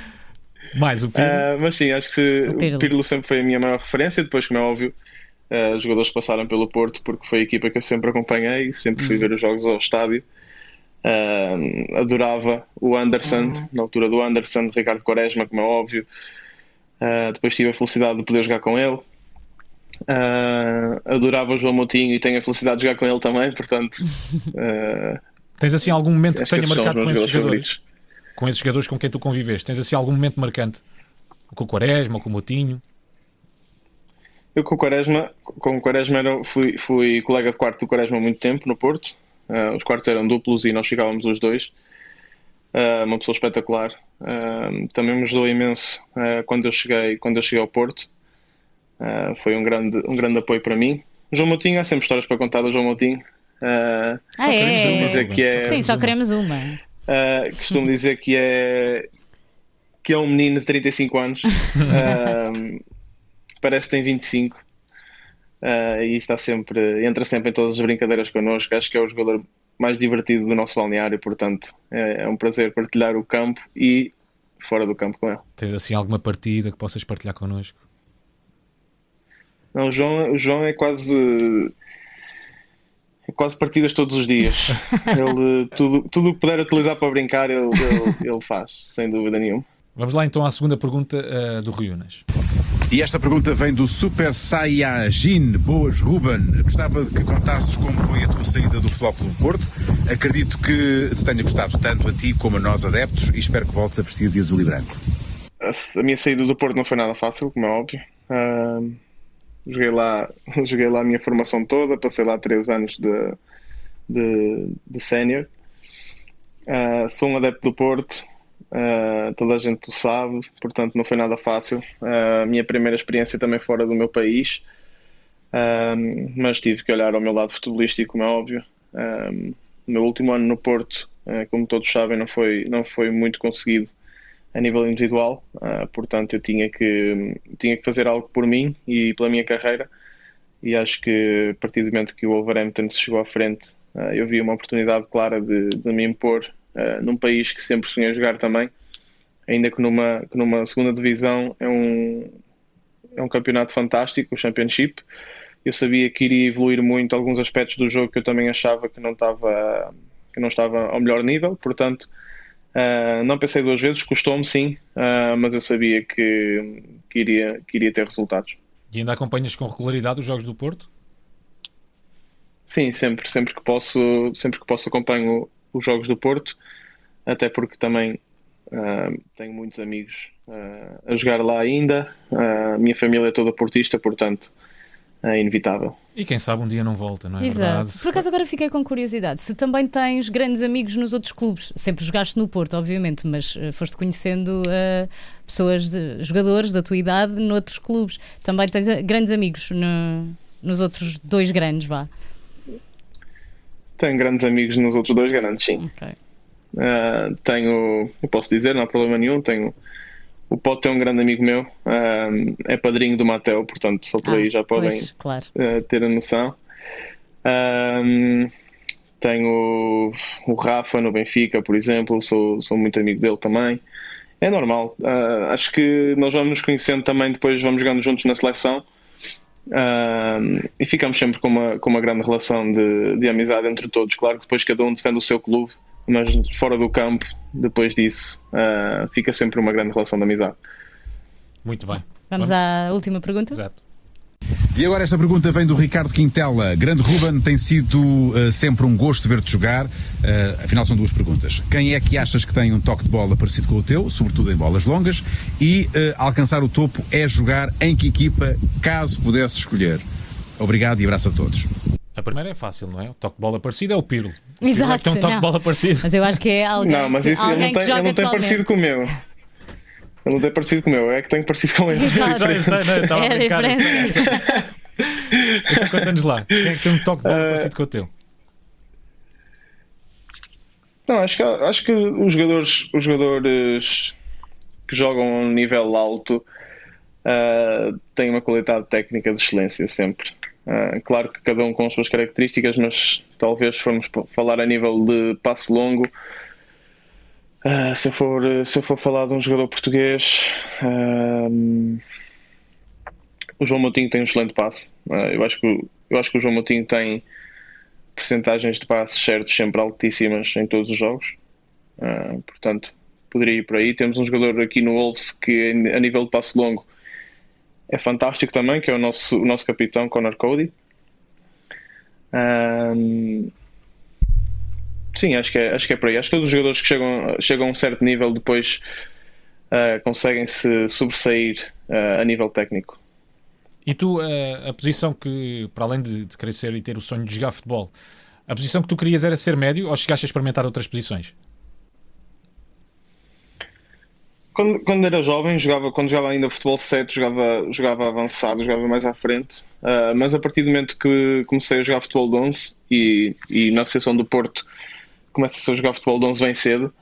[SPEAKER 1] *laughs*
[SPEAKER 2] Mais o Pirlo.
[SPEAKER 3] Ah, mas sim, acho que
[SPEAKER 1] O
[SPEAKER 3] o
[SPEAKER 1] Pirlo.
[SPEAKER 3] Pirlo. sempre foi a minha maior referência. Depois, como é óbvio, ah, os jogadores passaram pelo Porto porque foi a equipa que eu sempre acompanhei, sempre
[SPEAKER 1] Uhum.
[SPEAKER 3] fui ver os jogos ao estádio. Ah, adorava o Anderson,
[SPEAKER 1] Uhum.
[SPEAKER 3] na altura do Anderson, Ricardo Quaresma, como é óbvio. Depois tive a felicidade de poder jogar com ele. Ah, adorava o João Moutinho e tenho a felicidade de jogar com ele também, portanto. *laughs* ah,
[SPEAKER 2] Tens assim algum momento que tenha marcado com esses
[SPEAKER 3] jogadores favoritos.
[SPEAKER 2] Com esses jogadores com quem tu conviveste? Tens assim algum momento marcante? Com o Quaresma, com o Motinho?
[SPEAKER 3] Eu com o Quaresma, com o Quaresma era- fui, fui colega de quarto do Quaresma há muito tempo no Porto. Ah, os quartos eram duplos e nós ficávamos os dois. Uma pessoa espetacular. Também me ajudou imenso quando, eu cheguei, quando eu cheguei ao Porto. Ah, foi um grande, um grande apoio para mim. João Moutinho, há sempre histórias para contar do João Moutinho. Ah,
[SPEAKER 2] Só queremos
[SPEAKER 1] é?
[SPEAKER 2] uma,
[SPEAKER 3] Dizer que é-
[SPEAKER 1] Sim, só queremos uma.
[SPEAKER 3] ah, costumo dizer que é que é um menino de 35 anos. *laughs* Ah, parece que tem 25. Ah, e está sempre, entra sempre em todas as brincadeiras connosco. Acho que é o jogador mais divertido do nosso balneário, portanto é, é um prazer partilhar o campo e fora do campo com ele.
[SPEAKER 2] Tens assim alguma partida que possas partilhar connosco?
[SPEAKER 3] Não, o, João, o João é quase é quase partidas todos os dias. *laughs* ele tudo tudo o que puder utilizar para brincar ele, ele, ele faz, sem dúvida nenhuma.
[SPEAKER 2] Vamos lá então à segunda pergunta ah, do Rui Unas.
[SPEAKER 4] E esta pergunta vem do Super Saiyajin. Boas, Ruben. Gostava que contasses como foi a tua saída do Futebol Clube do Porto. Acredito que te tenha gostado tanto a ti como a nós adeptos e espero que voltes a vestir de azul e branco.
[SPEAKER 3] a, a minha saída do Porto não foi nada fácil, como é óbvio. Ahm, joguei, lá, *laughs* joguei lá a minha formação toda, passei lá três anos de, de, de sénior. Ah, sou um adepto do Porto, ah, toda a gente o sabe, portanto não foi nada fácil. Ah, a minha primeira experiência também fora do meu país, mas tive que olhar ao meu lado futebolístico, como é óbvio. O meu último ano no Porto, como todos sabem, não foi, não foi muito conseguido a nível individual, ah, portanto eu tinha que, tinha que fazer algo por mim e pela minha carreira e acho que a partir do momento que o Wolverhampton se chegou à frente ah, eu vi uma oportunidade clara de, de me impor ah, num país que sempre sonhei jogar também, ainda que numa, que numa segunda divisão é um, é um campeonato fantástico, o Championship. Eu sabia que iria evoluir muito alguns aspectos do jogo que eu também achava que não estava, que não estava ao melhor nível, portanto Uh, não pensei duas vezes, custou-me sim, uh, mas eu sabia que, que, iria, que iria ter resultados.
[SPEAKER 2] E ainda acompanhas com regularidade os jogos do Porto?
[SPEAKER 3] Sim, sempre, sempre que posso, sempre que posso acompanho os jogos do Porto, até porque também uh, tenho muitos amigos a jogar lá ainda. A minha família é toda portista, portanto é inevitável.
[SPEAKER 2] E quem sabe um dia não volta, não é
[SPEAKER 1] Exato.
[SPEAKER 2] verdade?
[SPEAKER 1] Por acaso agora fiquei com curiosidade. Se também tens grandes amigos nos outros clubes, sempre jogaste no Porto, obviamente, mas uh, foste conhecendo uh, pessoas, uh, jogadores da tua idade noutros clubes. Também tens grandes amigos no, nos outros dois grandes, vá.
[SPEAKER 3] Tenho grandes amigos nos outros dois grandes, sim.
[SPEAKER 1] Okay.
[SPEAKER 3] tenho, eu posso dizer, não há problema nenhum, tenho o Pote é um grande amigo meu, um, é padrinho do Mateu, portanto, só por
[SPEAKER 1] ah,
[SPEAKER 3] aí já podem
[SPEAKER 1] pois, claro.
[SPEAKER 3] uh, ter a noção. Um, tenho o, o, Rafa no Benfica, por exemplo, sou, sou muito amigo dele também. É normal, acho que nós vamos nos conhecendo também, depois vamos jogando juntos na seleção e ficamos sempre com uma, com uma grande relação de, de amizade entre todos. Claro que depois cada um defende o seu clube, mas fora do campo, depois disso, uh, fica sempre uma grande relação de amizade.
[SPEAKER 2] Muito bem.
[SPEAKER 1] Vamos, Vamos, à última pergunta?
[SPEAKER 2] Exato.
[SPEAKER 4] E agora esta pergunta vem do Ricardo Quintela. Grande Ruben, tem sido uh, sempre um gosto ver-te jogar. Uh, afinal, são duas perguntas. Quem é que achas que tem um toque de bola parecido com o teu, sobretudo em bolas longas? E uh, alcançar o topo é jogar em que equipa, caso pudesse escolher? Obrigado e abraço a todos.
[SPEAKER 2] A primeira é fácil, não é? O toque de bola parecido é o Pirlo.
[SPEAKER 1] Exato.
[SPEAKER 2] É tem um toque
[SPEAKER 1] não.
[SPEAKER 2] de bola parecido.
[SPEAKER 1] Mas eu acho que é alguém.
[SPEAKER 3] Não, mas isso
[SPEAKER 1] que,
[SPEAKER 3] ele não tem, ele não tem parecido com o meu. Ele não tem parecido com o meu, eu é que tenho parecido com ele.
[SPEAKER 1] Exato. *laughs*
[SPEAKER 2] Sei, sei, não, estava
[SPEAKER 1] É
[SPEAKER 2] a brincar. Então conta-nos lá. Quem é que tem um toque de bola
[SPEAKER 3] Eh,
[SPEAKER 2] parecido com o teu?
[SPEAKER 3] Não, acho que, acho que os jogadores, os jogadores que jogam a um nível alto ah, têm uma qualidade técnica de excelência sempre. Ah, claro que cada um com as suas características, mas talvez formos falar a nível de passe longo, ah, se, eu for, se eu for falar de um jogador português, ah, o João Moutinho tem um excelente passe. Ah, eu, acho que, eu acho que o João Moutinho tem percentagens de passes certos sempre altíssimas em todos os jogos. Portanto, poderia ir por aí. Temos um jogador aqui no Wolves que, a nível de passe longo, é fantástico também, que é o nosso, o nosso capitão, Conor Cody. Ahm, sim, acho que, é, acho que é por aí. Acho que todos os jogadores que chegam, chegam a um certo nível depois ah, conseguem se sobressair ah, a nível técnico.
[SPEAKER 2] E tu, eh, a posição que, para além de, de crescer e ter o sonho de jogar futebol, a posição que tu querias era ser médio ou chegaste a experimentar outras posições?
[SPEAKER 3] Quando, quando era jovem, jogava, quando jogava ainda futebol 7, jogava, jogava avançado, jogava mais à frente. Ah, mas a partir do momento que comecei a jogar futebol de 11 e, e na Associação do Porto começa-se a jogar futebol de 11 bem cedo,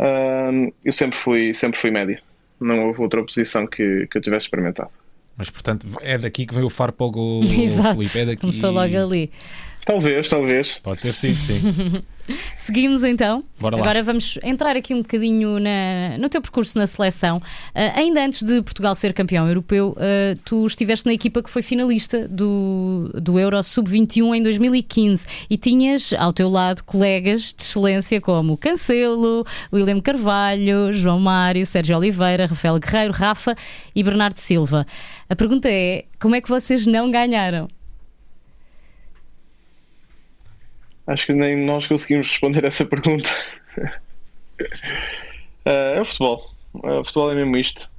[SPEAKER 3] ah, eu sempre fui, sempre fui médio. Não houve outra posição que, que eu tivesse experimentado.
[SPEAKER 2] Mas, portanto, é daqui que veio o faro para o gol, *laughs*
[SPEAKER 1] Exato.
[SPEAKER 2] Filipe. É daqui.
[SPEAKER 1] Começou logo ali.
[SPEAKER 3] Talvez, talvez.
[SPEAKER 2] Pode ter sido, sim. *laughs* *laughs*
[SPEAKER 1] Seguimos então.
[SPEAKER 2] Bora lá.
[SPEAKER 1] Agora vamos entrar aqui um bocadinho na- no teu percurso na seleção. Ah, ainda antes de Portugal ser campeão europeu, ah, tu estiveste na equipa que foi finalista do, do Euro Sub-21 em 2015 e tinhas ao teu lado colegas de excelência como Cancelo, William Carvalho, João Mário, Sérgio Oliveira, Rafael Guerreiro, Rafa e Bernardo Silva. A pergunta é: como é que vocês não ganharam?
[SPEAKER 3] Acho que nem nós conseguimos responder essa pergunta. Ah, *laughs* é o futebol. Ah, o futebol é mesmo isto.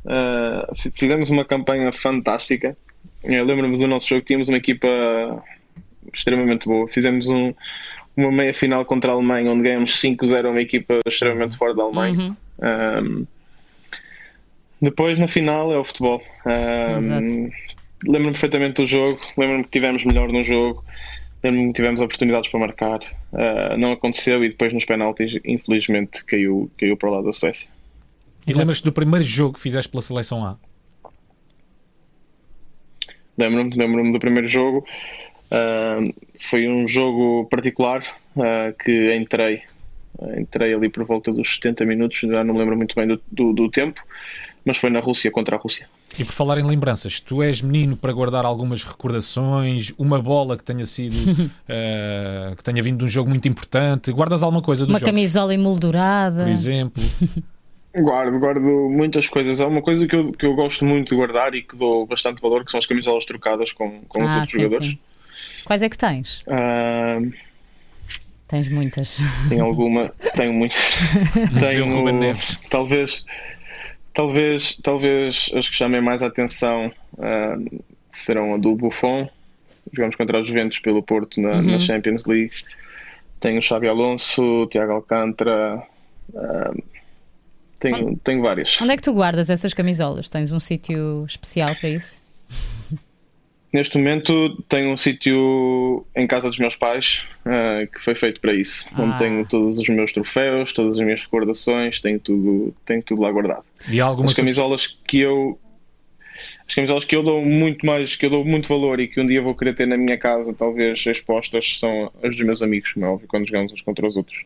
[SPEAKER 3] Fi- fizemos uma campanha fantástica. Eu lembro-me do nosso jogo, tínhamos uma equipa extremamente boa. Fizemos um- uma meia final contra a Alemanha, onde ganhamos 5-0 a uma equipa extremamente forte da Alemanha. Ah, depois, na final, é o futebol. Ah,
[SPEAKER 1] Exato.
[SPEAKER 3] lembro-me perfeitamente do jogo, lembro-me que tivemos melhor no jogo, tivemos oportunidades para marcar, Ah, não aconteceu e depois nos penaltis, infelizmente, caiu, caiu para o lado da Suécia.
[SPEAKER 2] E lembras-te do primeiro jogo que fizeste pela seleção A?
[SPEAKER 3] Lembro-me lembro do primeiro jogo, Ah, foi um jogo particular ah, que entrei, entrei ali por volta dos 70 minutos, já não me lembro muito bem do, do, do tempo, mas foi na Rússia contra a Rússia.
[SPEAKER 2] E por falar em lembranças, tu és menino para guardar algumas recordações, uma bola que tenha sido *laughs* eh, que tenha vindo de um jogo muito importante. Guardas alguma coisa do
[SPEAKER 1] Uma
[SPEAKER 2] jogo,
[SPEAKER 1] camisola emoldurada.
[SPEAKER 2] por exemplo? *laughs*
[SPEAKER 3] Guardo, guardo muitas coisas. Há uma coisa que eu, que eu gosto muito de guardar e que dou bastante valor, que são as camisolas trocadas com, com os
[SPEAKER 1] Ah,
[SPEAKER 3] outros
[SPEAKER 1] sim,
[SPEAKER 3] jogadores.
[SPEAKER 1] sim. Quais é que tens?
[SPEAKER 3] Ah,
[SPEAKER 1] Tens muitas.
[SPEAKER 3] tenho alguma, tenho *laughs* muitas.
[SPEAKER 2] Neves.
[SPEAKER 3] talvez, talvez, talvez as que chamem mais a atenção ah, serão a do Buffon. Jogamos contra os Juventus pelo Porto na,
[SPEAKER 1] Uhum.
[SPEAKER 3] na Champions League. Tenho o Xabi Alonso, o Tiago Alcântara. ah, tenho, tenho várias.
[SPEAKER 1] Onde é que tu guardas essas camisolas? Tens um sítio especial para isso? *laughs*
[SPEAKER 3] Neste momento tenho um sítio em casa dos meus pais ah, que foi feito para isso,
[SPEAKER 1] Ah.
[SPEAKER 3] onde tenho todos os meus troféus, todas as minhas recordações, tenho tudo, tenho tudo lá guardado.
[SPEAKER 2] E há alguma
[SPEAKER 3] As camisolas que eu as camisolas que eu dou muito mais, que eu dou muito valor e que um dia vou querer ter na minha casa, talvez expostas, são as dos meus amigos, como é óbvio, quando jogamos uns contra os outros.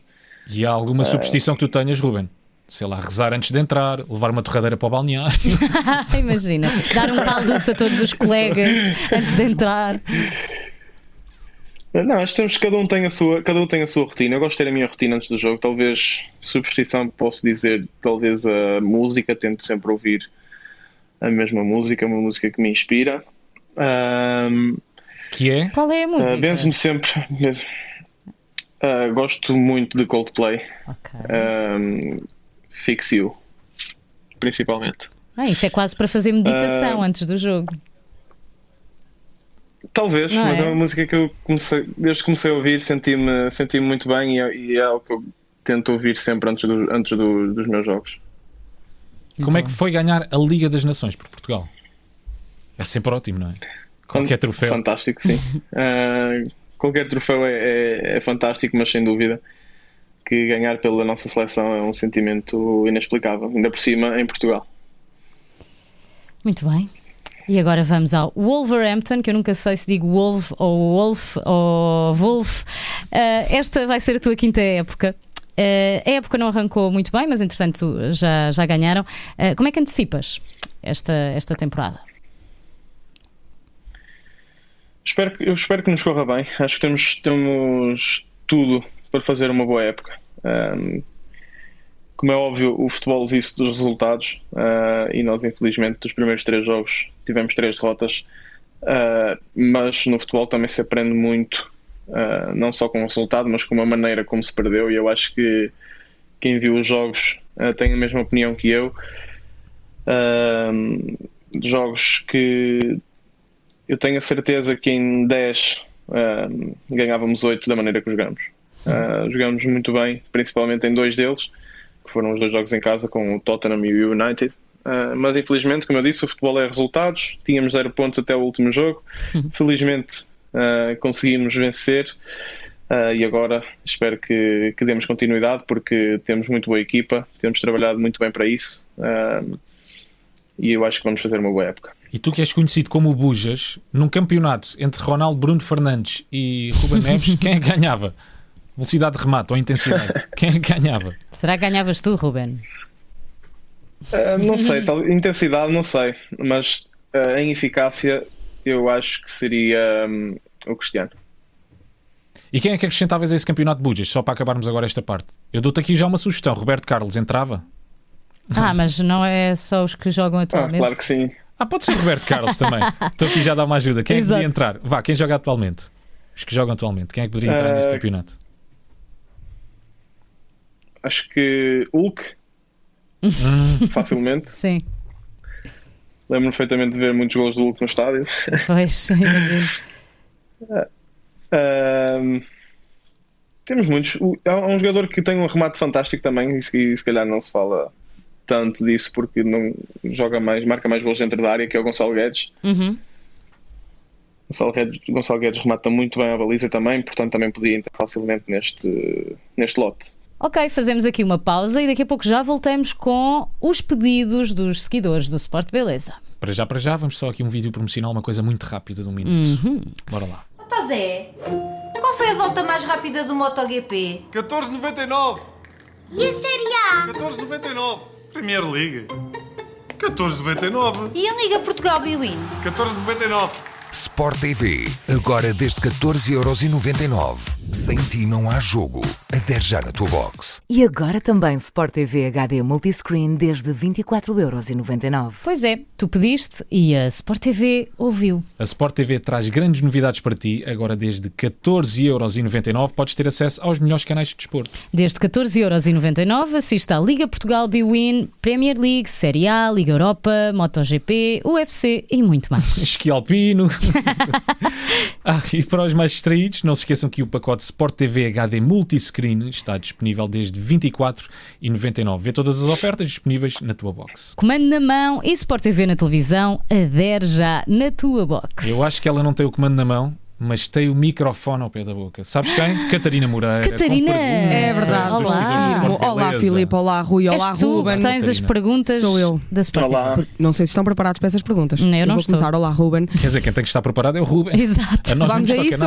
[SPEAKER 2] E há alguma substituição que tu tenhas, Ruben? Sei lá, rezar antes de entrar, levar uma torradeira para o balneário. *laughs*
[SPEAKER 1] Imagina, dar um caldoço a todos os *laughs* colegas antes de entrar.
[SPEAKER 3] Não, acho que temos, cada, um tem a sua, cada um tem a sua rotina. Eu gosto de ter a minha rotina antes do jogo. Talvez, substituição, posso dizer, talvez a música. Tento sempre ouvir a mesma música, uma música que me inspira. Ahm,
[SPEAKER 2] Que é?
[SPEAKER 1] Qual é a
[SPEAKER 3] ah,
[SPEAKER 1] música?
[SPEAKER 3] Benzo-me sempre. Ah, gosto muito de Coldplay.
[SPEAKER 1] Ok.
[SPEAKER 3] Ahm, Fix You, principalmente.
[SPEAKER 1] Ah, isso é quase para fazer meditação
[SPEAKER 3] Ah,
[SPEAKER 1] antes do jogo.
[SPEAKER 3] Talvez,
[SPEAKER 1] Não
[SPEAKER 3] mas
[SPEAKER 1] é?
[SPEAKER 3] é? uma música que eu comecei, desde que comecei a ouvir, senti-me senti muito bem e é, e é algo que eu tento ouvir sempre antes, do- antes do- dos meus jogos.
[SPEAKER 2] Como é que foi ganhar a Liga das Nações por Portugal? É sempre ótimo, não é? Qualquer troféu.
[SPEAKER 3] Fantástico, sim. *laughs* Ah, qualquer troféu é, é- é fantástico, mas sem dúvida que ganhar pela nossa seleção é um sentimento inexplicável, ainda por cima em Portugal.
[SPEAKER 1] Muito bem. E agora vamos ao Wolverhampton, que eu nunca sei se digo Wolf ou Wolf ou Wolf. Ah, esta vai ser a tua quinta época. Ah, a época não arrancou muito bem, mas entretanto já, já ganharam. Ah, como é que antecipas esta, esta temporada?
[SPEAKER 3] Espero, eu espero que nos corra bem. Acho que temos, temos tudo para fazer uma boa época. Ahm, como é óbvio, o futebol vive dos resultados ah, e nós, infelizmente, dos primeiros três jogos tivemos três derrotas. Ah, mas no futebol também se aprende muito, ah, não só com o resultado, mas com a maneira como se perdeu. E eu acho que quem viu os jogos tem a mesma opinião que eu. Jogos que eu tenho a certeza que em 10 ahm, ganhávamos 8 da maneira que jogamos. Ah, jogamos muito bem, principalmente em dois deles, que foram os dois jogos em casa com o Tottenham e o United. Ah, mas infelizmente, como eu disse, o futebol é resultados. Tínhamos 0 pontos até o último jogo. Felizmente ah, conseguimos vencer. E agora espero que, que demos continuidade porque temos muito boa equipa, temos trabalhado muito bem para isso e eu acho que vamos fazer uma boa época.
[SPEAKER 2] E tu que és conhecido como o Bujas, num campeonato entre Ronaldo Bruno Fernandes e Ruben *laughs* Neves, quem é ganhava? Velocidade de remate ou intensidade? *laughs* Quem é que ganhava?
[SPEAKER 1] Será que ganhavas tu, Ruben?
[SPEAKER 3] Ah, não sei, tal, intensidade não sei, mas ah, em eficácia eu acho que seria hum, o Cristiano.
[SPEAKER 2] E quem é que acrescentavas a esse campeonato de Bujas? Só para acabarmos agora esta parte. Eu dou-te aqui já uma sugestão. Roberto Carlos entrava?
[SPEAKER 1] Ah, mas não é só os que jogam
[SPEAKER 3] Ah,
[SPEAKER 1] atualmente.
[SPEAKER 3] claro que sim.
[SPEAKER 2] Ah, pode ser Roberto Carlos também. Estou aqui já a dar uma ajuda. Quem é que poderia entrar? Vá, quem joga atualmente? Os que jogam atualmente. Quem é que poderia entrar
[SPEAKER 3] Ah,
[SPEAKER 2] neste campeonato?
[SPEAKER 3] Acho que Hulk, facilmente. *laughs*
[SPEAKER 1] Sim,
[SPEAKER 3] Lembro-me perfeitamente de ver muitos gols do Hulk no estádio. *laughs*
[SPEAKER 1] pois, imagino.
[SPEAKER 3] Ahm, temos muitos. Há um jogador que tem um remate fantástico também, e se, e se calhar não se fala tanto disso porque não joga mais, marca mais gols dentro da área, que é o Gonçalo Guedes.
[SPEAKER 1] Uhum.
[SPEAKER 3] Gonçalo Guedes, Gonçalo Guedes remata muito bem a baliza também, portanto também podia entrar facilmente neste, neste lote.
[SPEAKER 1] Ok, fazemos aqui uma pausa e daqui a pouco já voltamos com os pedidos dos seguidores do Sport Beleza.
[SPEAKER 2] Para já, para já, vamos só aqui um vídeo promocional, uma coisa muito rápida de um minuto.
[SPEAKER 1] Uhum.
[SPEAKER 2] Bora lá.
[SPEAKER 5] Tó Zé, qual foi a volta mais rápida do MotoGP?
[SPEAKER 6] 14,99.
[SPEAKER 5] E a Série A?
[SPEAKER 6] 14,99. Premier League. 14,99.
[SPEAKER 5] E a Liga Portugal Biwin?
[SPEAKER 6] 14,99.
[SPEAKER 7] Sport TV, agora desde 14,99€. Sem ti não há jogo. Adere já na tua box.
[SPEAKER 8] E agora também Sport TV HD Multiscreen desde 24,99€.
[SPEAKER 1] Pois é, tu pediste e a Sport TV ouviu.
[SPEAKER 2] A Sport TV traz grandes novidades para ti. Agora, desde 14,99€ podes ter acesso aos melhores canais de desporto.
[SPEAKER 1] Desde 14,99€ assista à Liga Portugal Biwin, Premier League, Série A, Liga Europa, MotoGP, UFC e muito mais. *laughs*
[SPEAKER 2] Esqui alpino. *laughs* ah, e para os mais distraídos, não se esqueçam que o pacote Sport TV HD Multiscreen está disponível desde 24,99€. Vê todas as ofertas disponíveis na tua box.
[SPEAKER 1] Comando na mão e Sport TV na televisão, adere já na tua box.
[SPEAKER 2] Eu acho que ela não tem o comando na mão, mas tem o microfone ao pé da boca. Sabes quem? *gasps* Catarina Moreira.
[SPEAKER 1] Catarina!
[SPEAKER 9] É verdade.
[SPEAKER 1] Olá.
[SPEAKER 9] Olá. Filipe. Olá, Rui. Olá,
[SPEAKER 1] És tu
[SPEAKER 9] Ruben.
[SPEAKER 1] tens as perguntas
[SPEAKER 9] Sou eu.
[SPEAKER 1] da
[SPEAKER 3] Olá.
[SPEAKER 9] Não sei se estão preparados para essas perguntas.
[SPEAKER 1] Não, eu não
[SPEAKER 9] vou
[SPEAKER 1] estou.
[SPEAKER 9] começar. Olá, Ruben.
[SPEAKER 2] Quer dizer, quem tem que estar preparado é o Ruben. *laughs*
[SPEAKER 1] Exato.
[SPEAKER 2] A nós
[SPEAKER 9] Vamos
[SPEAKER 2] não
[SPEAKER 9] a isso?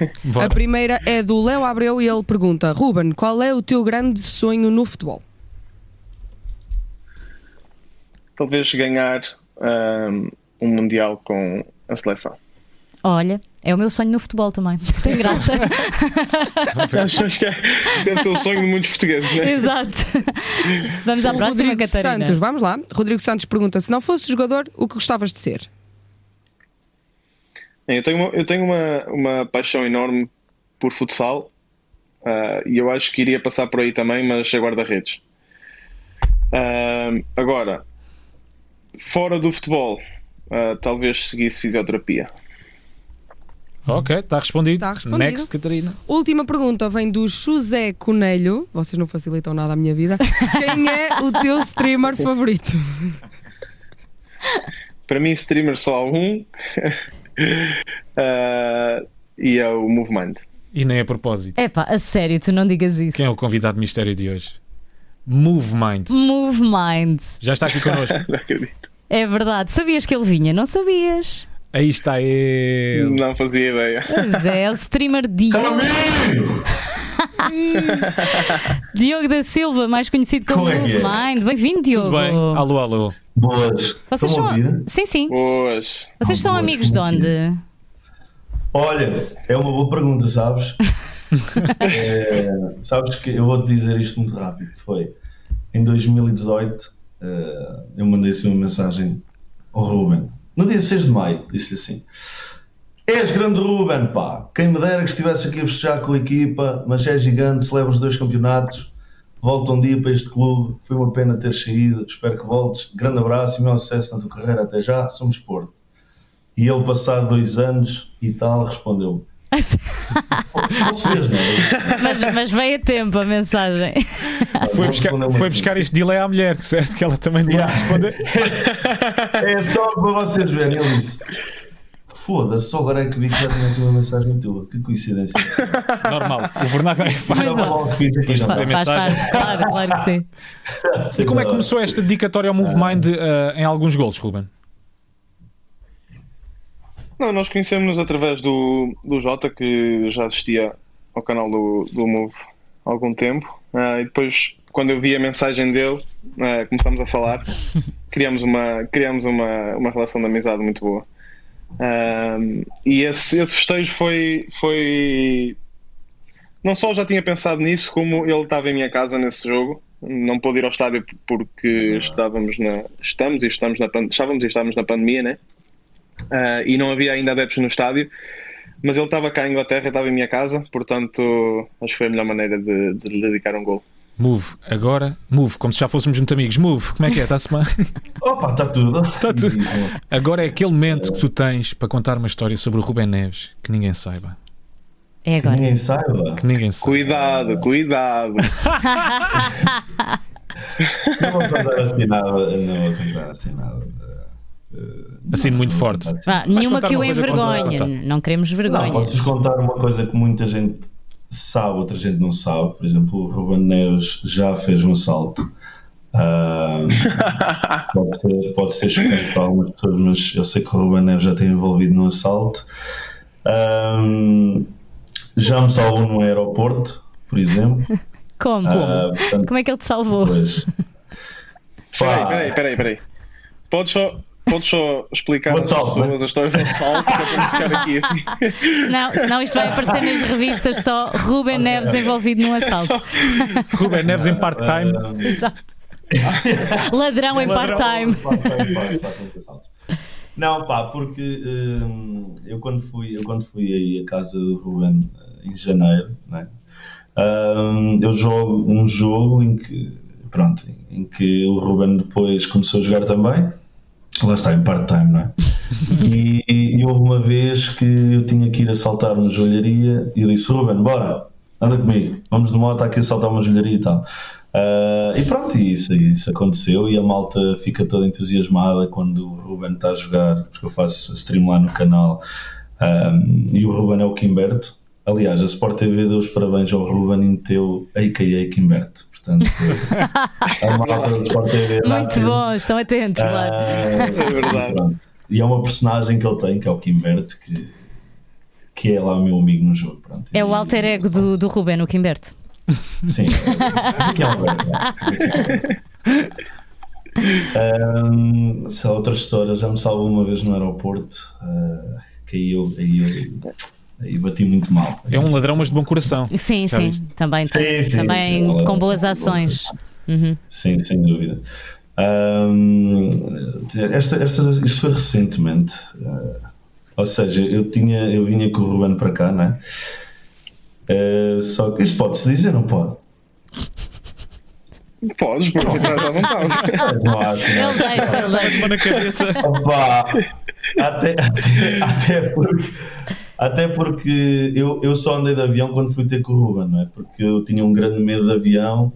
[SPEAKER 9] *laughs* A primeira é do Léo Abreu e ele pergunta: Ruben, qual é o teu grande sonho no futebol?
[SPEAKER 3] Talvez ganhar ahm, um Mundial com a seleção.
[SPEAKER 1] Olha, é o meu sonho no futebol também. *laughs* Tem graça.
[SPEAKER 3] Acho acho que é, deve ser o sonho de muitos portugueses, né?
[SPEAKER 1] Exato. Vamos à
[SPEAKER 9] O
[SPEAKER 1] próxima,
[SPEAKER 9] Rodrigo
[SPEAKER 1] Catarina.
[SPEAKER 9] Santos, vamos lá. Rodrigo Santos pergunta: se não fosse jogador, o que gostavas de ser?
[SPEAKER 3] Eu tenho, uma, eu tenho uma, uma paixão enorme por futsal ah, e eu acho que iria passar por aí também, mas a guarda-redes. Ah, agora, fora do futebol, ah, talvez seguisse fisioterapia.
[SPEAKER 2] Ok, está respondido.
[SPEAKER 9] Está respondido.
[SPEAKER 2] Next, Catarina.
[SPEAKER 9] Última pergunta vem do José Conelho. Vocês não facilitam nada a minha vida. Quem é o teu streamer favorito?
[SPEAKER 3] Para mim, streamer só há um *laughs* Ah, e é o Movement.
[SPEAKER 2] E nem a propósito.
[SPEAKER 1] Epá, a sério, tu não digas isso.
[SPEAKER 2] Quem é o convidado mistério de hoje? Move Mind.
[SPEAKER 1] Move Mind.
[SPEAKER 2] Já está aqui connosco. *laughs*
[SPEAKER 3] Não acredito.
[SPEAKER 1] É verdade. Sabias que ele vinha? Não sabias?
[SPEAKER 2] Aí está ele.
[SPEAKER 3] Não fazia ideia.
[SPEAKER 1] Pois é, é o streamer Diogo. *laughs* Diogo da Silva, mais conhecido como
[SPEAKER 10] Como é é?
[SPEAKER 1] Mind. Bem-vindo, Diogo.
[SPEAKER 2] Tudo bem? Alô, alô.
[SPEAKER 10] Boas.
[SPEAKER 1] Vocês
[SPEAKER 10] Estão
[SPEAKER 1] são.
[SPEAKER 10] a ouvir?
[SPEAKER 1] Sim, sim.
[SPEAKER 3] Boas.
[SPEAKER 1] Vocês são
[SPEAKER 10] Boas,
[SPEAKER 1] amigos de
[SPEAKER 10] como é
[SPEAKER 1] onde?
[SPEAKER 10] Olha, é uma boa pergunta, sabes? *laughs* É, sabes que eu vou-te dizer isto muito rápido. Foi em 2018, eh, eu mandei assim uma mensagem ao Ruben. No dia 6 de maio, disse-lhe assim: És grande Ruben, pá. Quem me dera que estivesse aqui a festejar com a equipa, mas é gigante, celebra os dois campeonatos. Volta um dia para este clube. Foi uma pena ter saído. Espero que voltes. Grande abraço e meu sucesso na tua carreira. Até já. Somos Porto. E ele, passado dois anos e tal, respondeu: Vocês, não é?
[SPEAKER 1] Mas, mas veio a tempo a mensagem.
[SPEAKER 2] Foi buscar, foi buscar este delay à mulher, certo? Que ela também não
[SPEAKER 10] Yeah.
[SPEAKER 2] responder.
[SPEAKER 10] É só para vocês verem. Ele disse: Foda-se, só agora é que vi que já tinha aqui uma mensagem tua. Que coincidência.
[SPEAKER 2] Normal. O vernáculo é fácil.
[SPEAKER 10] Estava logo fixe aqui, já.
[SPEAKER 1] Faz
[SPEAKER 2] mensagem.
[SPEAKER 1] parte, claro, claro que sim.
[SPEAKER 2] E como é que começou esta dedicatória ao Move Mind eh, em alguns golos, Ruben?
[SPEAKER 3] Não, nós conhecemos-nos através do, do Jota, que já assistia ao canal do, do Move há algum tempo. Ah, e depois, quando eu vi a mensagem dele, ah, começámos a falar. *laughs* Criámos uma, criámos uma, uma relação de amizade muito boa. Ah, e esse, esse festejo foi, foi. Não só já tinha pensado nisso, como ele estava em minha casa nesse jogo. Não pôde ir ao estádio porque estávamos na. Estamos e estamos na, estávamos e estávamos na pandemia, né? Ah, e não havia ainda adeptos no estádio. Mas ele estava cá em Inglaterra, estava em minha casa, portanto acho que foi a melhor maneira de, de lhe dedicar um gol.
[SPEAKER 2] Move, agora, move, como se já fôssemos muito amigos. Move, como é que é? Está-se bem? *laughs*
[SPEAKER 10] Opa, está tudo.
[SPEAKER 2] Está tudo. Agora é aquele momento que tu tens para contar uma história sobre o Ruben Neves que ninguém saiba.
[SPEAKER 1] É
[SPEAKER 10] Que
[SPEAKER 1] agora.
[SPEAKER 10] ninguém saiba.
[SPEAKER 2] Que ninguém saiba.
[SPEAKER 3] Cuidado, cuidado. *laughs*
[SPEAKER 10] Não vou contar assim nada. Não vou contar assim nada.
[SPEAKER 2] Assim muito forte. Vais
[SPEAKER 1] nenhuma que o
[SPEAKER 2] que
[SPEAKER 1] envergonhe.
[SPEAKER 2] contar.
[SPEAKER 1] Não queremos
[SPEAKER 10] Não,
[SPEAKER 1] vergonha.
[SPEAKER 10] posso-vos contar uma coisa que muita gente sabe, outra gente não sabe. Por exemplo, o Ruben Neves já fez um assalto. Ah, *laughs* pode, ser, pode ser chocante para algumas pessoas, mas eu sei que o Ruben Neves já tem envolvido no assalto. Ah, já me salvou no aeroporto, por exemplo. *laughs*
[SPEAKER 1] Como?
[SPEAKER 10] Ah, portanto,
[SPEAKER 1] Como é que ele te salvou?
[SPEAKER 3] Peraí, peraí, peraí, peraí. Podes só, podes só explicar às
[SPEAKER 10] assalto,
[SPEAKER 3] pessoas
[SPEAKER 10] né?
[SPEAKER 3] a história do assalto que é para não ficar aqui assim.
[SPEAKER 1] Senão, senão isto vai aparecer nas revistas só Ruben Neves envolvido num assalto. *laughs*
[SPEAKER 2] Ruben Neves em part-time. *laughs*
[SPEAKER 1] Exato. Ladrão em part-time.
[SPEAKER 10] Não, pá, porque hum, eu, quando fui, eu quando fui aí à casa do Ruben eh, em janeiro, né, hum, eu jogo um jogo em que, pronto, em que o Ruben depois começou a jogar também. Lá está, em part-time, não é? E, e houve uma vez que eu tinha que ir assaltar uma joalharia e eu disse: Ruben, bora, anda comigo, vamos de moto aqui assaltar uma joalharia e tal. Ah, e pronto, e isso, isso aconteceu e a malta fica toda entusiasmada quando o Ruben está a jogar, porque eu faço stream lá no canal. Ah, e o Ruben é o Kimberto. Aliás, a Sport TV deu os parabéns ao Ruben e meteu a.k.a. Kimberto. Portanto, *laughs* a malta da Sport TV.
[SPEAKER 1] Muito bom, estão atentos, claro.
[SPEAKER 10] É
[SPEAKER 3] verdade.
[SPEAKER 10] E é uma personagem que ele tem, que é o Kimberto, que, que é lá o meu amigo no jogo. Pronto.
[SPEAKER 1] É o
[SPEAKER 10] E-
[SPEAKER 1] alter ego do, do Ruben, o Quimberto. *laughs*
[SPEAKER 10] Sim, é, que é *laughs* um há outra história, já me salvou uma vez no aeroporto, ah, que aí eu, aí eu aí bati muito mal.
[SPEAKER 2] É um ladrão, mas de bom coração.
[SPEAKER 1] Sim,
[SPEAKER 2] Já
[SPEAKER 1] sim,
[SPEAKER 2] viste?
[SPEAKER 1] também,
[SPEAKER 10] Sim, sim,
[SPEAKER 1] também
[SPEAKER 10] sim,
[SPEAKER 1] com boas ações. Uhum.
[SPEAKER 10] Sim, sem dúvida. Ahm, esta, esta, isto foi recentemente. ah, Ou seja, eu tinha, eu vinha com o Ruben para cá, não é? Eh, só que isto pode-se dizer, não pode?
[SPEAKER 3] Podes, porque estás à vontade. *laughs*
[SPEAKER 10] Não há assim, não.
[SPEAKER 1] Ele deixa, ele deixa.
[SPEAKER 2] Uma na cabeça.
[SPEAKER 10] Opa, até, até, até porque, até porque eu, eu só andei de avião quando fui ter com o Ruben, não é? Porque eu tinha um grande medo de avião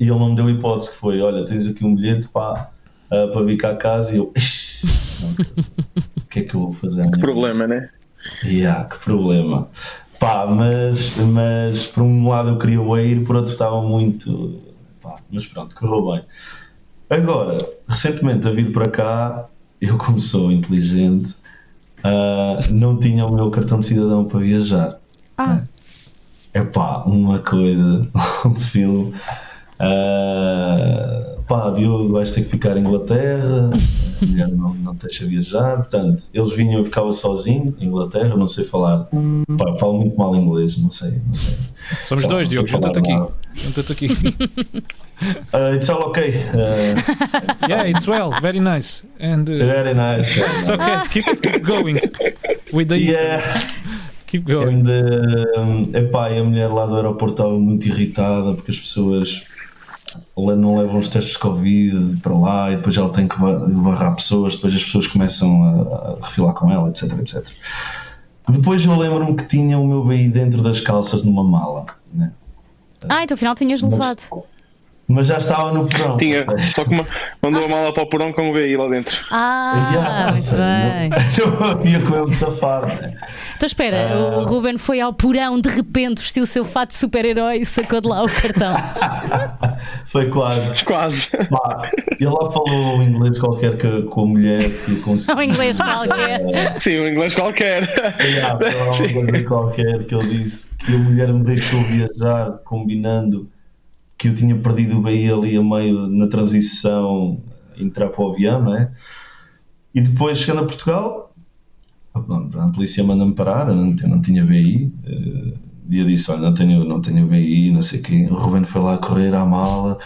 [SPEAKER 10] e ele não me deu hipótese que foi, olha, tens aqui um bilhete pá, ah, para vir cá a casa e eu, "Ixi, não, o que é que eu vou fazer? amanhã?"
[SPEAKER 3] Problema, né?
[SPEAKER 10] Yeah, que problema. Pá, mas, mas por um lado eu queria o ir, por outro estava muito. Pá, mas pronto, correu bem. Agora, recentemente a vir para cá, eu como sou inteligente, ah, não tinha o meu cartão de cidadão para viajar.
[SPEAKER 1] Ah,
[SPEAKER 10] É pá, uma coisa, *laughs* um filme. Ah, pá, Diogo, vais ter que ficar em Inglaterra, a mulher não, não te deixa viajar. Portanto, eles vinham e eu ficava sozinho em Inglaterra, não sei falar. Pá, falo muito mal inglês, não sei, não sei.
[SPEAKER 2] Somos
[SPEAKER 10] Só
[SPEAKER 2] dois, Diogo, junta-te aqui. Junta-te aqui. *laughs*
[SPEAKER 10] Uh, it's all okay. Uh,
[SPEAKER 2] Yeah, it's well, very nice. And uh,
[SPEAKER 10] very nice.
[SPEAKER 2] it's okay, keep, keep going with the.
[SPEAKER 10] Yeah.
[SPEAKER 2] Keep going.
[SPEAKER 10] And, um, epá, e a mulher lá do aeroporto estava muito irritada porque as pessoas não levam os testes de Covid para lá e depois ela tem que ba- barrar pessoas, depois as pessoas começam a, a refilar com ela, etc, etc. Depois eu lembro-me que tinha o meu BI dentro das calças numa mala, né?
[SPEAKER 1] Ah então afinal tinhas levado.
[SPEAKER 10] mas já estava no porão.
[SPEAKER 3] Tinha, só que uma- mandou a mala para o porão com o BI lá dentro.
[SPEAKER 1] Ah,
[SPEAKER 10] já, ou
[SPEAKER 1] muito bem.
[SPEAKER 10] Não, *laughs* não havia como safar, né?
[SPEAKER 1] Então espera,
[SPEAKER 10] Ah.
[SPEAKER 1] o Ruben foi ao porão, de repente vestiu o seu fato de super-herói e sacou de lá o cartão. *laughs*
[SPEAKER 10] Foi quase.
[SPEAKER 3] Quase.
[SPEAKER 10] Pá, ele lá falou inglês qualquer que- com a mulher que eu consegui.
[SPEAKER 1] Só em inglês qualquer.
[SPEAKER 3] Sim, um inglês qualquer.
[SPEAKER 10] Yeah, uma coisa qualquer que ele disse que a mulher me deixou viajar combinando que eu tinha perdido o BI ali a meio na transição entrar para o avião, não é? E depois chegando a Portugal, a, polícia manda-me parar, eu não, tinha- não tinha BI. eh, E eu disse: Olha, não tenho, não tenho BI, não sei o quê. O Ruben foi lá correr à mala,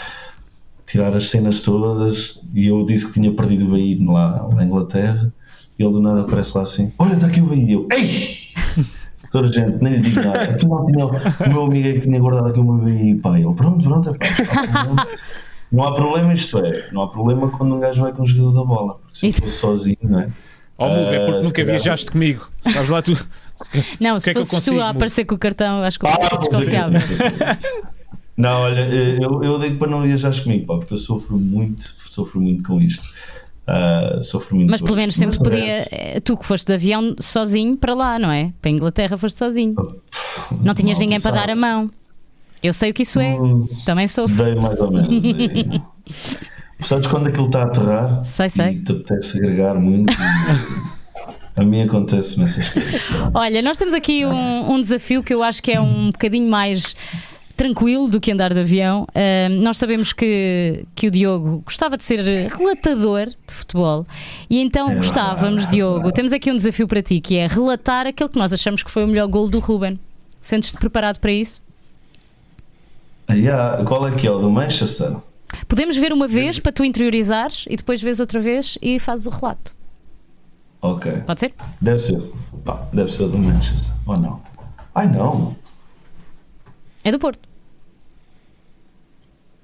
[SPEAKER 10] tirar as cenas todas. E eu disse que tinha perdido o BI lá, lá em Inglaterra. E ele do nada aparece lá assim: Olha, está aqui o BI. Eu: Ei! Gente, nem lhe digo nada. Afinal, tinha, o meu amigo é que tinha guardado aqui o meu BI. Pá, ele: Pronto, pronto, é pá, não há problema. Não há problema, isto é. Não há problema quando um gajo vai com o jogador da bola. Porque se eu
[SPEAKER 1] Isso.
[SPEAKER 10] fosse sozinho, não é?
[SPEAKER 2] Oh, Move, é porque
[SPEAKER 10] se
[SPEAKER 2] nunca
[SPEAKER 10] calhar-
[SPEAKER 2] viajaste comigo. Sabes lá tu.
[SPEAKER 1] Não,
[SPEAKER 2] que
[SPEAKER 1] se
[SPEAKER 2] é que eu
[SPEAKER 1] fosses tu a aparecer com o cartão, acho que eu
[SPEAKER 10] Ah,
[SPEAKER 1] fico
[SPEAKER 10] pois é que-
[SPEAKER 1] desconfiável.
[SPEAKER 10] Não, olha, eu, eu digo para não viajares comigo, pá, porque eu sofro muito, sofro muito com isto. Ah,
[SPEAKER 1] Mas pelo menos sempre podia. eh, Tu que foste de avião sozinho para lá, não é? Para a Inglaterra foste sozinho. Não tinhas
[SPEAKER 10] malta
[SPEAKER 1] ninguém para
[SPEAKER 10] sabe.
[SPEAKER 1] dar a mão. Eu sei o que isso é.
[SPEAKER 10] Hum.
[SPEAKER 1] Também sofro.
[SPEAKER 10] Dei mais ou menos. *laughs* Sabes quando aquilo está a aterrar?
[SPEAKER 1] Sei, sei.
[SPEAKER 10] E te apetece agregar muito. a mim acontece-me essas coisas.
[SPEAKER 1] Olha, nós temos aqui um, um desafio que eu acho que é um bocadinho mais tranquilo do que andar de avião. Ahm, nós sabemos que, que o Diogo gostava de ser relatador de futebol e então gostávamos, Diogo, temos aqui um desafio para ti que é relatar aquele que nós achamos que foi o melhor gol do Ruben. Sentes-te preparado para isso?
[SPEAKER 10] Ah, yeah, qual é que é o do Manchester?
[SPEAKER 1] Podemos ver uma vez para tu interiorizares e depois vês outra vez e fazes o relato.
[SPEAKER 10] Ok.
[SPEAKER 1] Pode ser?
[SPEAKER 10] Deve ser. Pá, deve ser o do Manchester. Ou não? Ai não.
[SPEAKER 1] É do Porto.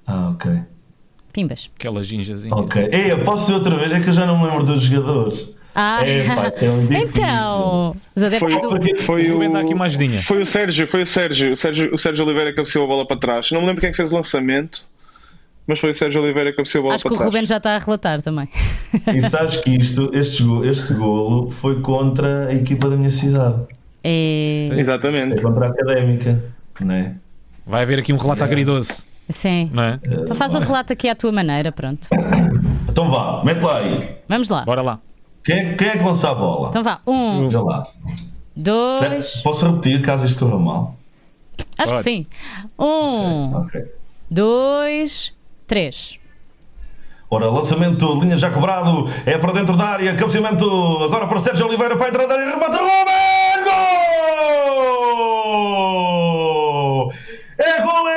[SPEAKER 10] Ah, ok.
[SPEAKER 1] Pimbas.
[SPEAKER 2] Aquela ginjazinha.
[SPEAKER 10] Ok. Ei, eu posso ver outra vez? É que eu já não me lembro dos jogadores.
[SPEAKER 1] Ah,
[SPEAKER 10] É, pá, é um
[SPEAKER 1] então, os adeptos
[SPEAKER 3] Foi,
[SPEAKER 1] do.
[SPEAKER 3] foi
[SPEAKER 2] O
[SPEAKER 3] foi o Sérgio, foi o Sérgio, o Sérgio, o Sérgio Oliveira que cabeceou a bola para trás. Não me lembro quem é que fez o lançamento, mas foi o Sérgio Oliveira que cabeceou a bola
[SPEAKER 1] Acho
[SPEAKER 3] para
[SPEAKER 1] que o
[SPEAKER 3] trás.
[SPEAKER 1] Ruben já está a relatar também. *laughs*
[SPEAKER 10] E sabes que isto, este, este golo foi contra a equipa da minha cidade.
[SPEAKER 1] É...
[SPEAKER 10] É
[SPEAKER 3] Exatamente.
[SPEAKER 10] contra a académica. Não é?
[SPEAKER 2] Vai haver aqui um relato agridoce,
[SPEAKER 1] Sim.
[SPEAKER 2] não é?
[SPEAKER 1] Então faz o relato aqui à tua maneira, pronto.
[SPEAKER 10] Então vá, mete lá aí.
[SPEAKER 1] Vamos lá.
[SPEAKER 2] Bora lá.
[SPEAKER 10] Quem é, quem é que lança a bola?
[SPEAKER 1] Então vá. Um,
[SPEAKER 10] Veja lá.
[SPEAKER 1] dois.
[SPEAKER 10] Posso repetir caso isto corra mal?
[SPEAKER 1] Acho que
[SPEAKER 2] Pode.
[SPEAKER 1] sim. Um,
[SPEAKER 10] Ok.
[SPEAKER 1] dois, três.
[SPEAKER 10] Ora, lançamento, linha já cobrado, é para dentro da área, cabeceamento, agora para Sérgio Oliveira, para a entrada da área, remate, Ruben! Gol! É gol, é gol, é gol, é gol,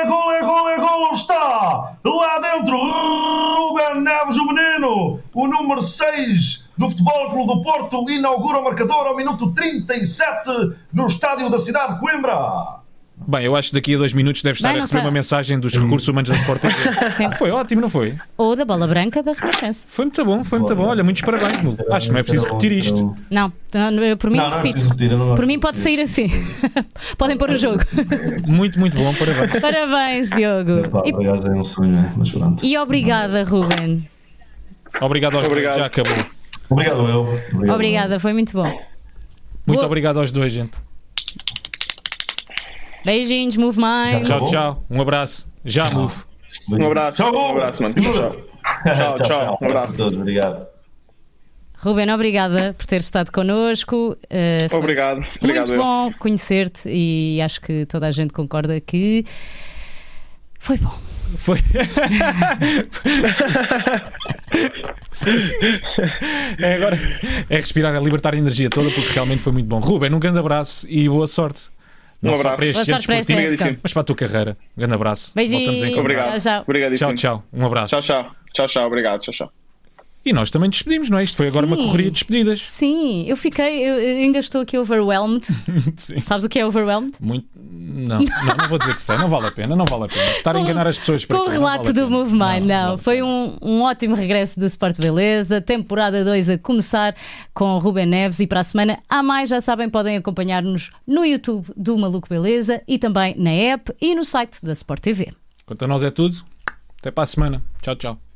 [SPEAKER 10] está lá dentro, Ruben Neves, o menino, o número 6 do Futebol Clube do Porto inaugura o marcador ao minuto 37 no estádio da cidade de Coimbra.
[SPEAKER 2] Bem, eu acho que daqui a dois minutos deve estar
[SPEAKER 1] Bem,
[SPEAKER 2] a receber
[SPEAKER 1] sei.
[SPEAKER 2] uma mensagem dos recursos humanos da Sport TV. *laughs*
[SPEAKER 1] Sim.
[SPEAKER 2] Foi ótimo, não foi?
[SPEAKER 1] Ou da bola branca da Renascença.
[SPEAKER 2] Foi muito bom, foi muito bom. Olha, muitos parabéns. Mu. Acho que não é preciso repetir isto.
[SPEAKER 1] Não, não, eu- por mim
[SPEAKER 10] Não, não é
[SPEAKER 1] repito.
[SPEAKER 10] preciso repetir, eu não
[SPEAKER 1] por mim
[SPEAKER 10] de
[SPEAKER 1] pode sair assim. *laughs* Podem pôr o jogo. *laughs*
[SPEAKER 2] Muito, muito bom, parabéns.
[SPEAKER 1] Parabéns, Diogo.
[SPEAKER 10] Pá,
[SPEAKER 1] E,
[SPEAKER 10] acaso é um sonho, né? mas pronto.
[SPEAKER 1] e obrigada, Ruben.
[SPEAKER 2] Obrigado aos
[SPEAKER 3] Obrigado.
[SPEAKER 2] dois, já acabou.
[SPEAKER 10] Obrigado, eu. Obrigado,
[SPEAKER 1] Obrigada, foi muito bom.
[SPEAKER 2] Muito
[SPEAKER 1] Boa.
[SPEAKER 2] obrigado aos dois, gente.
[SPEAKER 1] Beijinhos, move mais.
[SPEAKER 2] Tchau, tchau. Um abraço. Já move.
[SPEAKER 3] Um abraço,
[SPEAKER 10] Tchau,
[SPEAKER 3] um abraço, mano. Tchau. Tchau, tchau, um abraço.
[SPEAKER 10] a todos, Obrigado.
[SPEAKER 1] Ruben, obrigada por ter estado connosco. Uh, foi
[SPEAKER 3] Obrigado, obrigado
[SPEAKER 1] Muito
[SPEAKER 3] eu.
[SPEAKER 1] bom conhecer-te e acho que toda a gente concorda que foi bom.
[SPEAKER 2] Foi. *laughs* é agora é respirar, é libertar a energia toda porque realmente foi muito bom. Ruben, um grande abraço e boa sorte. Não
[SPEAKER 3] Um
[SPEAKER 2] só
[SPEAKER 3] abraço.
[SPEAKER 2] para centro
[SPEAKER 1] para
[SPEAKER 2] esportivo,
[SPEAKER 1] época.
[SPEAKER 2] mas para a tua carreira. Um grande abraço.
[SPEAKER 1] Beijinhos.
[SPEAKER 2] Voltamos em.
[SPEAKER 3] Obrigado.
[SPEAKER 1] Tchau, tchau.
[SPEAKER 3] Obrigadíssimo.
[SPEAKER 2] Tchau, tchau. Um abraço.
[SPEAKER 3] Tchau, tchau. Tchau, tchau. Obrigado. Tchau, tchau.
[SPEAKER 2] E nós também despedimos, não é? Isto foi agora uma
[SPEAKER 1] Sim.
[SPEAKER 2] correria de despedidas.
[SPEAKER 1] Sim, eu fiquei, eu ainda estou aqui overwhelmed. *laughs* Sabes o que é overwhelmed?
[SPEAKER 2] Muito. Não, não, não vou dizer que sei, não vale a pena, não vale a pena. Estar a enganar as pessoas para
[SPEAKER 1] Com o?
[SPEAKER 2] Não
[SPEAKER 1] relato
[SPEAKER 2] vale
[SPEAKER 1] do. Move não.
[SPEAKER 2] vale a
[SPEAKER 1] Foi um, um ótimo regresso do Sport Beleza. Temporada 2 a começar com Ruben Neves. E para a semana há mais, já sabem, podem acompanhar-nos no YouTube do Maluco Beleza e também na app e no site da Sport TV.
[SPEAKER 2] Quanto a nós é tudo. Até para a semana. Tchau, tchau.